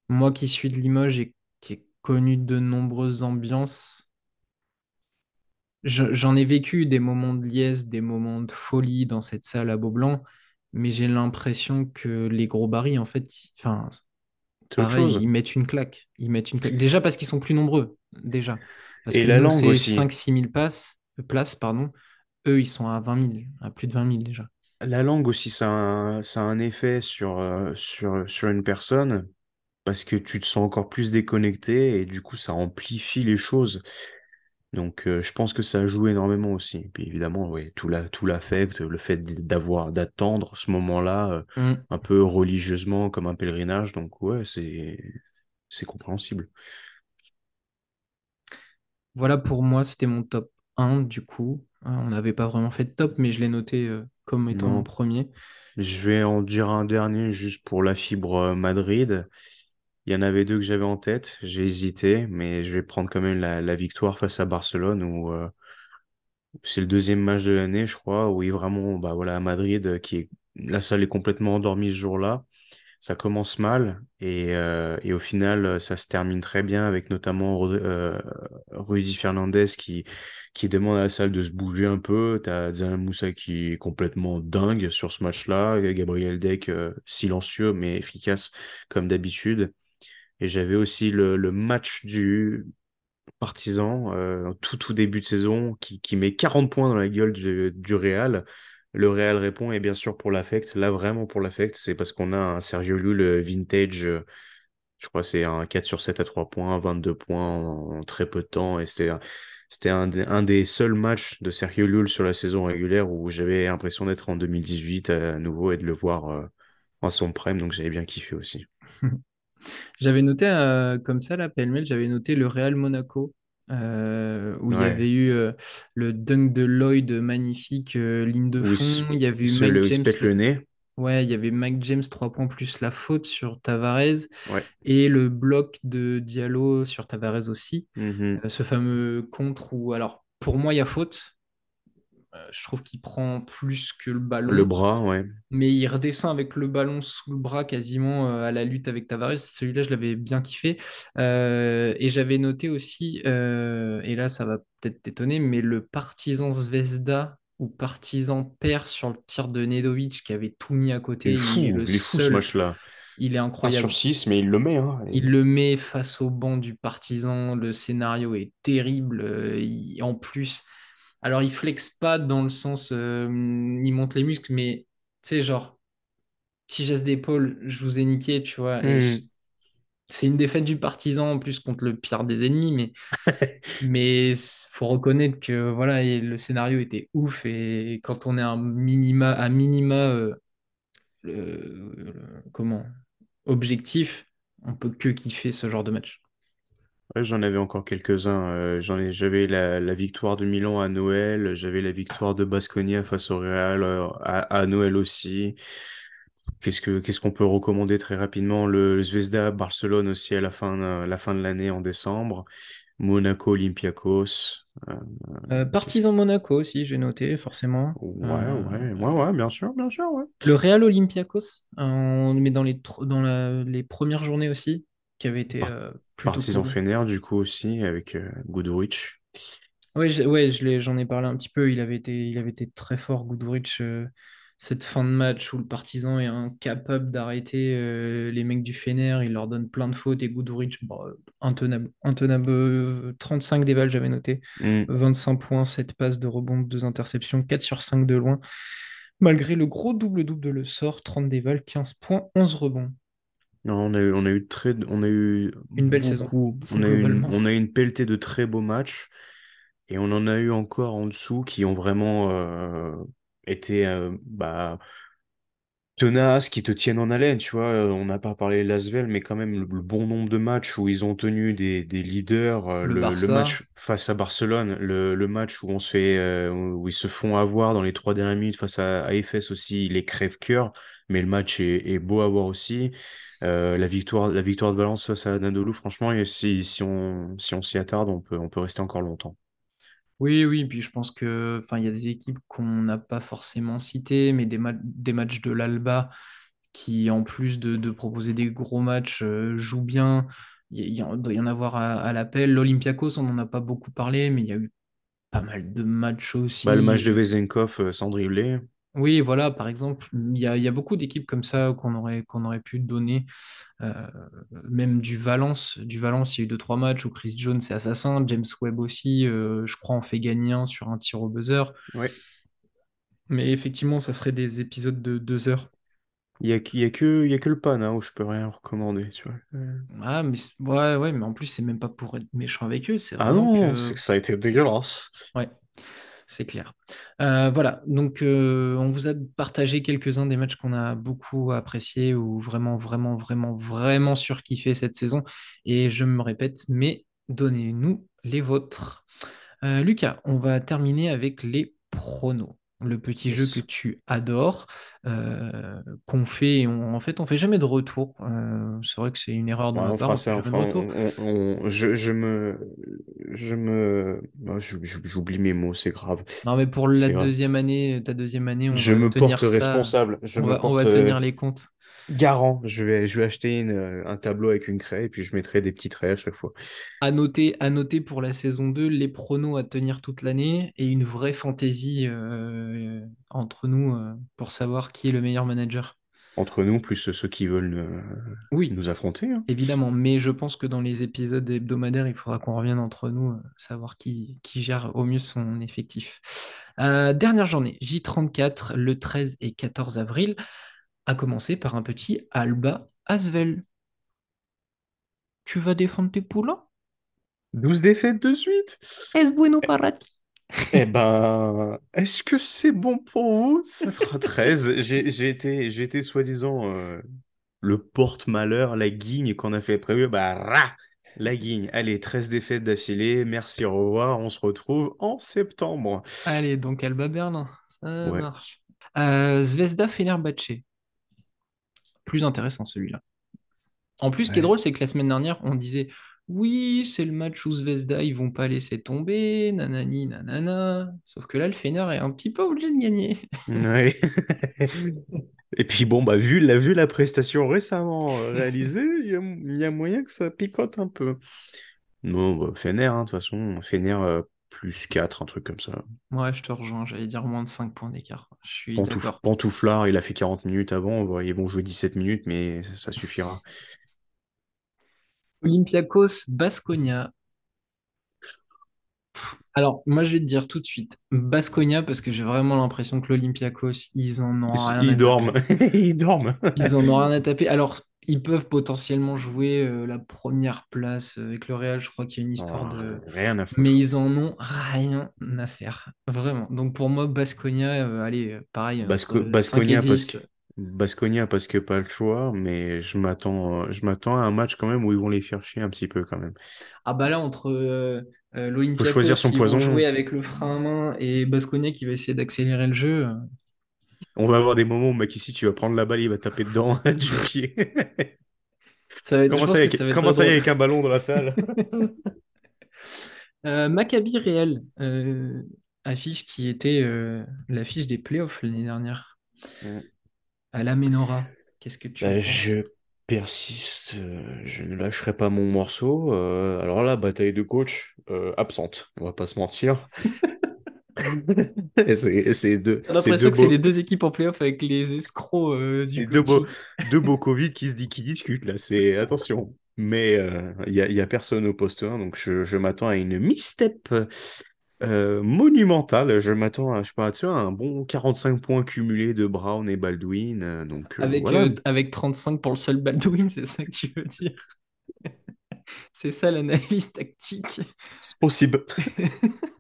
Moi qui suis de Limoges et qui ai connu de nombreuses ambiances, je- j'en ai vécu des moments de liesse, des moments de folie dans cette salle à Beaublanc, mais j'ai l'impression que les gros barils, en fait, ils- enfin, C'est autre pareil, chose. ils mettent une claque. Ils mettent une claque. Déjà parce qu'ils sont plus nombreux, déjà. Parce Et que la nous, langue c'est aussi. cinq six mille passes, places, pardon. Eux, ils sont à vingt mille à plus de vingt mille déjà. La langue aussi, ça a un, ça a un effet sur, euh, sur, sur une personne parce que tu te sens encore plus déconnecté et du coup, ça amplifie les choses. Donc, euh, je pense que ça joue énormément aussi. Et puis évidemment, oui, tout la, tout l'affect, le fait d'avoir, d'attendre ce moment-là euh, Mm. un peu religieusement comme un pèlerinage. Donc, ouais, c'est, c'est compréhensible. Voilà pour moi, c'était mon top un du coup. On n'avait pas vraiment fait de top, mais je l'ai noté euh, comme étant mon Non. premier. Je vais en dire un dernier juste pour la fibre euh, Madrid. Il y en avait deux que j'avais en tête. J'ai hésité, mais je vais prendre quand même la, la victoire face à Barcelone où euh, c'est le deuxième match de l'année, je crois, où il est vraiment, bah voilà, à Madrid, qui est, la salle est complètement endormie ce jour-là. Ça commence mal et, euh, et au final, ça se termine très bien avec notamment euh, Rudy Fernandez qui, qui demande à la salle de se bouger un peu. T'as Zana Moussa qui est complètement dingue sur ce match-là. Gabriel Deck, euh, silencieux mais efficace comme d'habitude. Et j'avais aussi le, le match du Partizan, euh, tout tout début de saison, qui, qui met 40 points dans la gueule du Real. Le Real répond, et bien sûr pour l'affect, là vraiment pour l'affect, c'est parce qu'on a un Sergio Llull euh, vintage, euh, je crois c'est un 4 sur 7 à 3 points, 22 points en, très peu de temps, et c'était c'était un, des- seuls matchs de Sergio Llull sur la saison régulière où j'avais l'impression d'être en 2018 à nouveau et de le voir euh, en son prime, donc j'avais bien kiffé aussi. J'avais noté euh, comme ça, là, pêle-mêle, j'avais noté le Real Monaco, euh, où il y avait eu euh, le dunk de Lloyd magnifique, euh, ligne de fond. Il y avait eu Mike le, James, le nez. ouais, il y avait Mike James 3 points plus la faute sur Tavares Ouais. et le bloc de Diallo sur Tavares aussi. Mhm. Euh, ce fameux contre où, alors, pour moi, il y a faute. Euh, je trouve qu'il prend plus que le Le ballon. bras, ouais. mais il redescend avec le ballon sous le bras quasiment euh, à la lutte avec Tavares. Celui-là, je l'avais bien kiffé. Euh, et j'avais noté aussi, euh, et là, ça va peut-être t'étonner, mais le Partizan Zvezda ou Partizan perd sur le tir de Nedovic qui avait tout mis à Il est côté. Il est fou, le il est fou ce match-là. Il est un sur incroyable. 6 mais il le met. Hein. Il le met face au banc du Partizan. Le scénario est terrible. Il- en plus, alors il flexe pas dans le sens, euh, il monte les muscles, mais tu sais, genre petit geste d'épaule, je vous ai niqué, tu vois. Je- Mhm. c'est une défaite du partisan en plus contre le pire des ennemis, mais mais faut reconnaître que voilà, et le scénario était ouf et quand on est un minima à minima euh, le- le- comment objectif, on peut que kiffer ce genre de match. Ouais, j'en avais encore quelques-uns. Euh, j'en ai, j'avais la, la victoire de Milan à Noël, j'avais la victoire de Baskonia face au Real euh, à, à Noël aussi. Qu'est-ce que qu'est-ce qu'on peut recommander très rapidement? Le, le Zvezda Barcelone aussi à la fin, euh, la fin de l'année en décembre. Monaco Olympiakos. euh, Partizan Monaco aussi, j'ai noté, forcément. Ouais, ouais, ouais, ouais, bien sûr, bien sûr, ouais. Le Real Olympiakos, on le met dans les, dans la- les premières journées aussi, qui avait été euh, plutôt cool. Fener, du coup, aussi, avec euh, ouais, je l'ai- j'en ai parlé un petit peu. Il avait été, il avait été très fort, Guduric, euh, cette fin de match où le Partizan est incapable d'arrêter euh, les mecs du Fener. Il leur donne plein de fautes et Guduric, bon, euh, intenable. Intenable. euh, 35 déval, j'avais noté. Hmm. 25 points, 7 passes de rebond, 2 interceptions, 4 sur 5 de loin. Malgré le gros double-double de Le Sort, 30 déval, 15 points, 11 rebonds. Non, on a eu, on a eu très, on a eu Une belle saison, on a eu une, on a eu une pelletée de très beaux matchs et on en a eu encore en dessous qui ont vraiment euh, été euh, bah, tenaces, qui te tiennent en haleine, tu vois. Euh, On n'a pas parlé de l'Asvel, mais quand même le, le bon nombre de matchs où ils ont tenu des, des leaders. euh, Le le, le Barça. match face à Barcelone, le, match où on se fait, où ils se font avoir dans les trois dernières minutes face à, à Efes aussi, les crève-cœur, mais le match est, est beau à voir aussi. Euh, la victoire, la victoire de Valence face à Anadolu, franchement, et si, si on, si on s'y attarde, on peut, on peut rester encore longtemps. Oui, oui, puis je pense que, enfin, il y a des équipes qu'on n'a pas forcément citées, mais des, ma- des matchs de l'Alba qui, en plus de, de proposer des gros matchs, euh, jouent bien. Il y, doit y en avoir à, à l'appel. L'Olympiakos, on n'en a pas beaucoup parlé, mais il y a eu pas mal de matchs Bah, le aussi. match de Vezenkov euh, sans dribbler, Oui, voilà, par exemple, il y a, il y a beaucoup d'équipes comme ça qu'on aurait, qu'on aurait pu donner. Euh, même du Valence, du Valence, il y a eu deux, trois matchs où Chris Jones est assassin, James Webb aussi, euh, je crois, en fait gagner un sur un tir au buzzer. ouais. Mais effectivement, ça serait des épisodes de deux heures. Il y a, y a que, y a que le Pana où je peux rien recommander, tu vois. Ah, mais ouais, ouais, mais en plus, c'est même pas pour être méchant avec eux, Ah non, que ça a été dégueulasse. Ouais, c'est clair. Euh, voilà, donc euh, on vous a partagé quelques-uns des matchs qu'on a beaucoup appréciés ou vraiment, vraiment, vraiment, vraiment surkiffé cette saison. Et je me répète, mais donnez-nous les vôtres. Euh, Lucas, on va terminer avec les pronos. Le petit jeu que tu adores, euh, qu'on fait, et on- en fait, on fait jamais de retour. Euh, c'est vrai que c'est une erreur de ma part, je, me, je me, ah, je- j'oublie mes mots, c'est grave, Non, mais pour la grave. deuxième année, ta deuxième année, on Je va me tenir porte ça, responsable, je on me va, on va porte tenir euh, les comptes. Garant. Je vais, je vais acheter une, euh, un tableau avec une craie et puis je mettrai des petits traits à chaque fois. À noter, à noter pour la saison 2, les pronos à tenir toute l'année et une vraie fantaisie euh, entre nous euh, pour savoir qui est le meilleur manager. Entre nous, plus ceux qui veulent euh, Oui, nous affronter. hein. évidemment, mais je pense que dans les épisodes hebdomadaires, il faudra qu'on revienne entre nous, savoir qui, qui gère au mieux son effectif. Dernière journée, J34, le 13 et 14 avril, à commencer par un petit Alba Asvel. Tu vas défendre tes poulains? 12 défaites de suite. Es bueno para ti. Eh ben, est-ce que c'est bon pour vous? Ça fera 13. J'ai été, j'ai été soi-disant euh, le porte-malheur, la guigne qu'on a fait prévu. Bah, rah, la guigne. Allez, 13 défaites d'affilée. Merci, au revoir. On se retrouve en septembre. Allez, donc Alba Berlin, ça Ouais. marche. Euh, Zvezda Fenerbahçe. Plus intéressant celui-là. En plus, ce qui est drôle, c'est que la semaine dernière, on disait oui, c'est le match où Zvezda, ils vont pas laisser tomber, nanani, nanana. Sauf que là, le Fener est un petit peu obligé de gagner. Ouais. Et puis bon, bah, vu la, vu la prestation récemment euh, réalisée, il y a, il y a moyen que ça picote un peu. Non, bah, Fener, hein, de toute façon, Fener euh, plus 4, un truc comme ça. Ouais, je te rejoins, j'allais dire moins de 5 points d'écart. Je suis Pantouf- d'accord. Pantouflard, il a fait 40 minutes avant, ils vont jouer 17 minutes, mais ça suffira. Olympiakos, Basconia. Alors, moi, je vais te dire tout de suite, Basconia, parce que j'ai vraiment l'impression que l'Olympiakos, ils en ont rien Ils à dorment, taper. ils dorment. Ils en ont rien à taper. Alors, ils peuvent potentiellement jouer euh, la première place avec le Real. Je crois qu'il y a une histoire Oh, de. rien à foutre. Mais ils en ont rien à faire. Vraiment. Donc, pour moi, Basconia, euh, allez, euh, pareil, Basco- entre 5 et Basconia parce 10. que Basconia parce que pas le choix, mais je m'attends, je m'attends à un match quand même où ils vont les faire chier un petit peu quand même. Ah bah là, entre euh, euh, l'Olympiakos, choisir son vont poison. jouer avec le frein à main et Basconia qui va essayer d'accélérer le jeu. euh, On va avoir des moments où Makissi, tu vas prendre la balle, il va taper dedans du pied. Ça va être, Comment ça, avec, ça va être comment ça y avec un ballon dans la salle? Euh, Maccabi euh, affiche qui était euh, l'affiche des playoffs l'année dernière. À la Ménora, qu'est-ce que tu Bah, je persiste, euh, je ne lâcherai pas mon morceau. Euh, alors là, bataille de coach euh, absente, on va pas se mentir. C'est deux, l'impression que c'est les deux équipes en playoff avec les escrocs euh, c'est deux beaux, coaching. deux beaux Covid qui se dit, qui discutent là. C'est attention. Mais il y a, y a personne au poste 1, donc je, je m'attends à une misstep euh, monumentale. Je m'attends à, je sais pas, tu vois, un bon 45 points cumulés de Brown et Baldwin. euh, donc euh, Avec, voilà, euh, avec 35 pour le seul Baldwin, c'est ça que tu veux dire? C'est ça l'analyse tactique. c'est possible.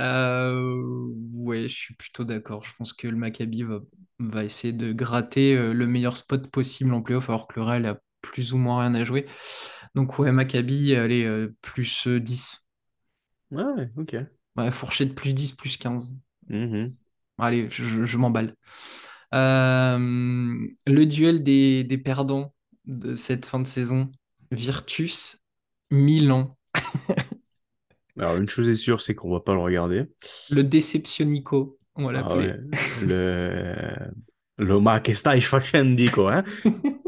Euh, ouais, je suis plutôt d'accord. Je pense que le Maccabi va, va essayer de gratter euh, le meilleur spot possible en playoff, alors que le Real a plus ou moins rien à jouer. Donc ouais, Maccabi, allez, euh, plus euh, 10. Ouais, ok. Ouais, fourchette plus 10, plus 15. Mhm. Allez, je, je- m'emballe. Euh, le duel des, des perdants de cette fin de saison, Virtus, Milan, Alors, une chose est sûre, c'est qu'on va pas le regarder. le Deceptionico, on va Ah l'appeler. ouais, le... Le ma che stai facendo, quoi, hein?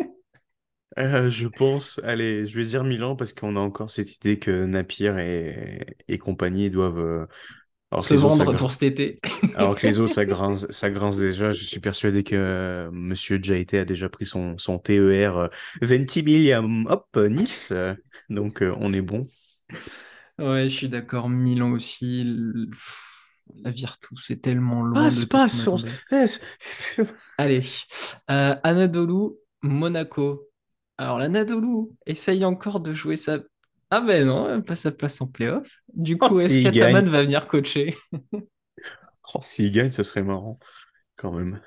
Euh, je pense, allez, je vais dire Milan parce qu'on a encore cette idée que Napier et, et compagnie doivent, euh, alors Se autres, vendre pour cet été. alors que les autres, ça grince, ça grince déjà. Je suis persuadé que euh, Monsieur Jaité a déjà pris son, son TER euh, Ventimiglia, hop, Nice. donc, on est bon. Ouais, je suis d'accord. Milan aussi. Le- La Virtus, c'est tellement loin Passe, de tout ce qu'on passe, on-. Allez, Anadolu, Monaco. Alors, l'Anadolu essaye encore de jouer sa. Ah ben non, elle passe sa place en playoff. Du Oh, coup, est-ce s'il gagne. qu'Ataman va venir coacher? Oh, s'il gagne, ça serait marrant, quand même.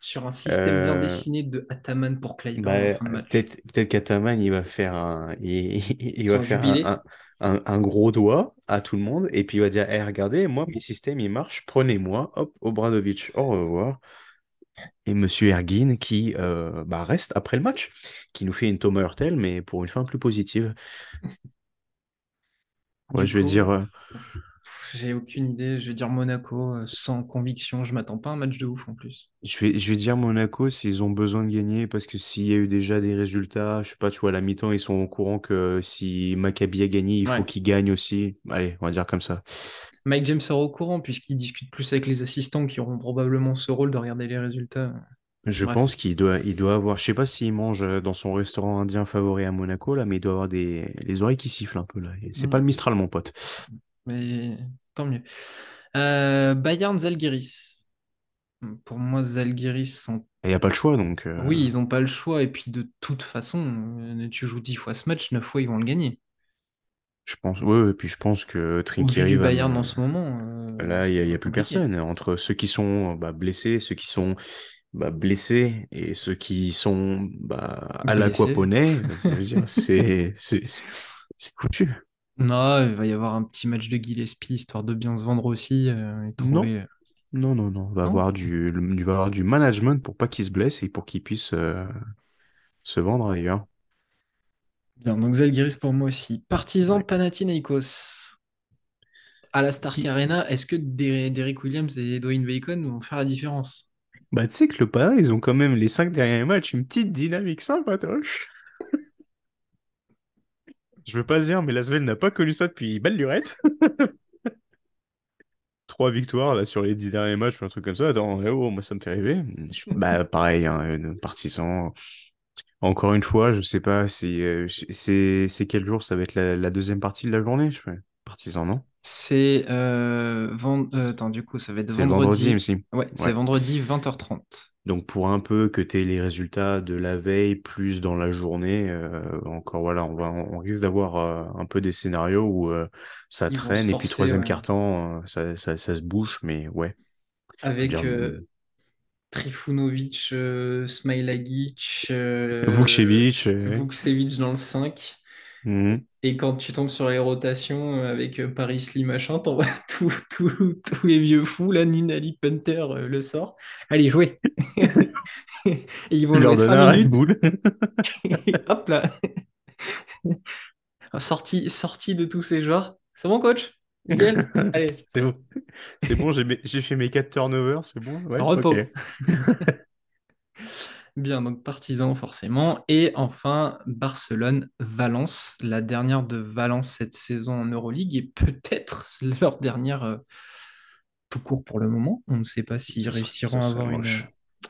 sur un système bien Euh, dessiné de Ataman pour Clyburn en bah, fin de match peut-être peut-être qu'Ataman, il va faire un, il, il va faire un, un, un- un gros doigt à tout le monde et puis il va dire, Eh, regardez, moi, mes systèmes, ils marchent, prenez-moi, hop, Obradovic, au revoir. Et Monsieur Ergin qui euh, bah, reste après le match, qui nous fait une Thomas Hurtel, mais pour une fin plus positive. Ouais, Du je vais coup, dire, euh, j'ai aucune idée. Je vais dire Monaco euh, sans conviction. Je m'attends pas à un match de ouf en plus. je vais, je vais dire Monaco s'ils ont besoin de gagner, parce que s'il y a eu déjà des résultats, je sais pas, tu vois, à la mi-temps, ils sont au courant que si Maccabi a gagné, il faut qu'il gagne aussi. Allez, on va dire comme ça. Mike James sera au courant puisqu'il discute plus avec les assistants qui auront probablement ce rôle de regarder les résultats. Je Bref. pense qu'il doit, il doit avoir, je sais pas s'il mange euh, dans son restaurant indien favori à Monaco, là, mais il doit avoir des, les oreilles qui sifflent un peu, là. C'est Mm. pas le Mistral, mon pote. Mais tant mieux. Euh, Bayern Zalgiris. Pour moi, Zalgiris sont. Il n'y a pas le choix, donc. euh, Oui, ils n'ont pas le choix. Et puis de toute façon, euh, tu joues 10 fois ce match, 9 fois ils vont le gagner. Je pense, ouais, et puis je pense que Trinkieri du Bayern en ce moment. euh, Là, il n'y a, y plus personne. Entre ceux qui sont bah, blessés, ceux qui sont bah, blessés et ceux qui sont bah, à dire, c'est foutu. Non, il va y avoir un petit match de Gillespie histoire de bien se vendre aussi euh, et trouver. Non, non, non. Il va Non avoir du, du management pour pas qu'il se blesse et pour qu'il puisse euh, se vendre ailleurs. Bien, donc Zalgiris pour moi aussi. Partizan Ouais. Panathinaikos. À la Stark Qui- Arena, est-ce que Der- Derrick Williams et Dwayne Bacon vont faire la différence? Bah, tu sais que le Pana, ils ont quand même les cinq derniers matchs, une petite dynamique sympatoche. Je veux pas dire, mais Lasvel n'a pas connu ça depuis belle lurette. Trois victoires là sur les dix derniers matchs, un truc comme ça. Attends, eh oh, moi ça me fait rêver. Bah pareil, hein, partisan. Encore une fois, je sais pas si euh, c'est c'est quel jour ça va être la, la deuxième partie de la journée, je fais. Partisan, non? C'est euh, vend- euh, attends, du coup, ça va être C'est vendredi, vendredi. aussi. Ouais, c'est vendredi 20h30. Donc pour un peu que tu aies les résultats de la veille plus dans la journée, euh, encore voilà, on va, on risque d'avoir un peu des scénarios où ça Ils traîne et puis troisième ouais. carton, ça, ça, ça se bouge, mais ouais. Avec dire, Trifunovic, euh, Smailagic, euh, Vukcevic, euh, Vukcevic dans le 5. Mhm. Et quand tu tombes sur les rotations euh, avec euh, Paris Lee machin, t'envoies tout- tout- tous les vieux fous, là, Nunali Punter le sort. Allez, jouez! Et ils vont leur jouer donnes un 5 Red minutes. Et hop là! Sorti, sorti de tous ces joueurs. C'est bon, coach? Nickel? Allez, C'est bon. C'est bon, j'ai fait mes 4 turnovers, c'est bon? Ouais, repos. Bien, donc partisan forcément. Et enfin, Barcelone-Valence, la dernière de Valence cette saison en Euroleague et peut-être leur dernière euh, tout court pour le moment. On ne sait pas s'ils réussiront à avoir une.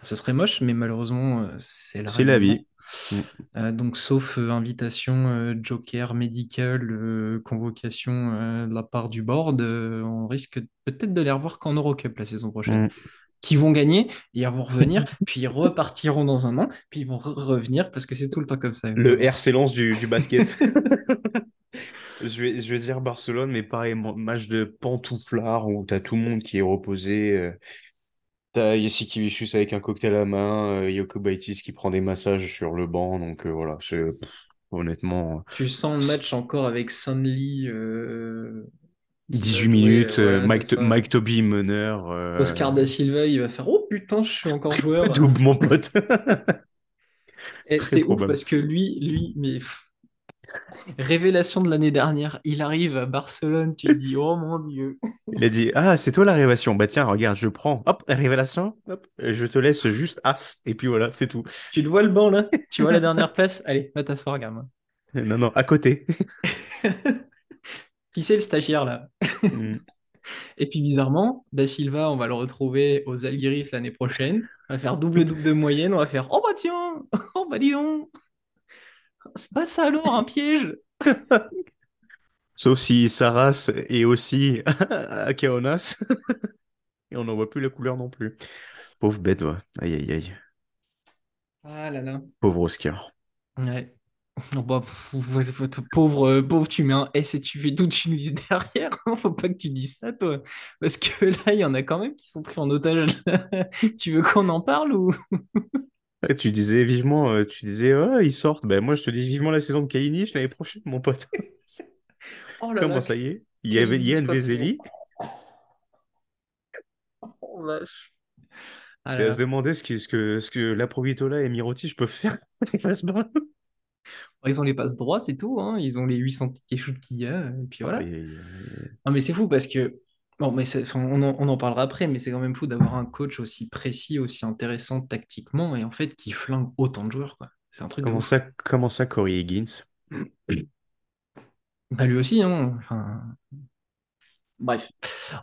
Ce serait moche, mais malheureusement, euh, c'est la vie. Mm. Euh, donc, sauf euh, invitation euh, joker médical, convocation de la part du board, on risque peut-être de les revoir qu'en Eurocup la saison prochaine Mm. qui vont gagner, ils vont revenir, puis ils repartiront dans un an, puis ils vont re- revenir, parce que c'est tout le temps comme ça. Le RC Lens du, du basket. Je vais, je vais dire Barcelone, mais pareil, match de pantouflard où t'as tout le monde qui est reposé. Euh, T'as Yasikevicius avec un cocktail à la main, euh, Yoko Baitis qui prend des massages sur le banc. Donc euh, voilà, c'est- honnêtement, Tu sens le match encore avec Sunly. euh, qui va 18 jouer, minutes, euh, euh, voilà, Mike. Mike Toby meneur. euh, Oscar Da Silva, il va faire Oh putain, je suis encore joueur. Double, mon pote. C'est ouf parce que lui, lui, mais révélation de l'année dernière, il arrive à Barcelone, tu dis Oh mon Dieu. Il a dit Ah, c'est toi la révélation. Bah tiens, regarde, je prends. Hop, révélation. Hop, je te laisse juste as. Et puis voilà, c'est tout. Tu le vois le banc là? Tu vois la dernière place? Allez, va t'asseoir, gamin. Non, non, à côté. Qui c'est le stagiaire là? Mm. Et puis bizarrement, Da Silva, on va le retrouver aux Algiris l'année prochaine. On va faire double-double de moyenne. On va faire Oh bah tiens Oh bah dis donc C'est pas ça alors, un piège Sauf si Saras est aussi à Kaonas. Et on n'en voit plus la couleur non plus. Pauvre bête, ouais. Aïe, aïe, aïe. Ah là là. Pauvre Oscar. Ouais. Oh bah, pff, pff, pff, pauvre, euh, pauvre, tu mets un S et tu fais toute une liste derrière. Faut pas que tu dises ça, toi. Parce que là, il y en a quand même qui sont pris en otage. Tu veux qu'on en parle ou? Tu disais vivement, euh, tu disais, oh, ils sortent. Ben, moi, je te dis vivement la saison de Kalinic l'année prochaine, mon pote. Oh là Comment là, ça y est? Il y avait Yann Vezeli. oh, vache. Ah C'est à se demander ce que, ce que, ce que la Provitola et Miroti peuvent faire. Les passes bas. Ils ont les passes droits, c'est tout. hein. Ils ont les 800 tickets shoot qu'il y a. Et puis voilà. Aïe. Non, mais c'est fou parce que. Bon, mais on en, on en parlera après, mais c'est quand même fou d'avoir un coach aussi précis, aussi intéressant tactiquement et en fait qui flingue autant de joueurs, quoi. C'est un truc Comment ça, comment ça, Corey Higgins? Bah lui aussi, hein. Enfin, bref,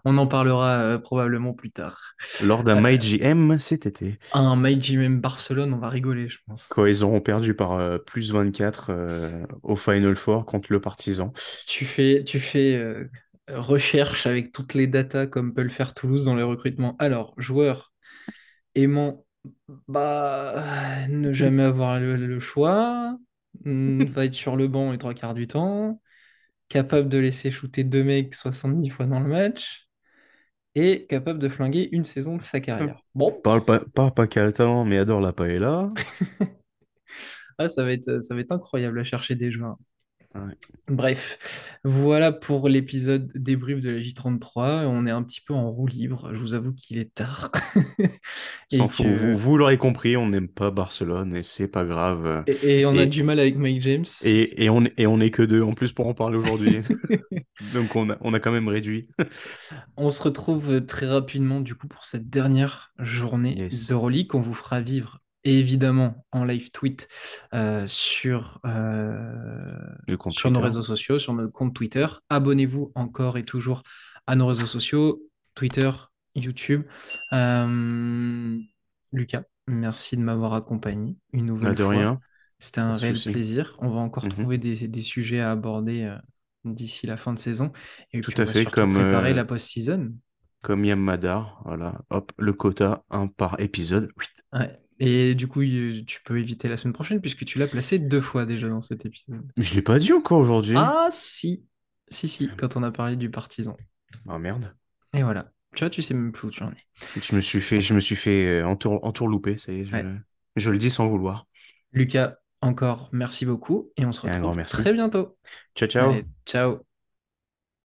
on en parlera euh, probablement plus tard. Lors d'un Euh, MyGM cet été, un MyGM Barcelone, on va rigoler, je pense. quand ils auront perdu par euh, plus 24 euh, au Final Four contre le Partizan. Tu fais, tu fais recherche avec toutes les datas comme peut le faire Toulouse dans les recrutements. Alors, joueur aimant, bah, ne jamais avoir le, le choix, hmm, va être sur le banc les trois quarts du temps, capable de laisser shooter deux mecs 70 fois dans le match, et capable de flinguer une saison de sa carrière. Bon, Parle pas, parle pas qu'à le talent, mais adore la paella. ah, ça va être, ça va être incroyable à chercher des joueurs. Ouais. Bref, voilà pour l'épisode débrief de la J33. On est un petit peu en roue libre. Je vous avoue qu'il est tard. Et Vous, vous l'aurez compris, on n'aime pas Barcelone et c'est pas grave. Et, et on a du mal avec Mike James. Et, et on, et on est que deux en plus pour en parler aujourd'hui. Donc on a, on a quand même réduit. On se retrouve très rapidement du coup pour cette dernière journée Yes. d'Euroleague qu'on vous fera vivre évidemment en live tweet euh, sur, euh, sur nos réseaux sociaux, sur notre compte Twitter. Abonnez-vous encore et toujours à nos réseaux sociaux, Twitter, YouTube. Euh, Lucas, merci de m'avoir accompagné une nouvelle Bah, de fois. rien. C'était un réel souci. plaisir. On va encore Mhm. trouver des, des sujets à aborder d'ici la fin de saison. Et Tout puis, à fait, comme, préparer euh, la post-season. Comme Yam Madar, voilà, hop, le quota, un par épisode. Ouais. Et du coup, tu peux éviter la semaine prochaine puisque tu l'as placé deux fois déjà dans cet épisode. Je l'ai pas dit encore aujourd'hui. Ah, si. Si, si, quand on a parlé du partisan. Ah merde. Et voilà. Tu vois, tu sais même plus où tu en es. Je me suis fait, je me suis fait euh, entour, entourlouper, ça y est, je, Ouais. je le dis sans vouloir. Lucas, encore merci beaucoup et on se Et un grand retrouve merci. très bientôt. Ciao, ciao. Allez, ciao.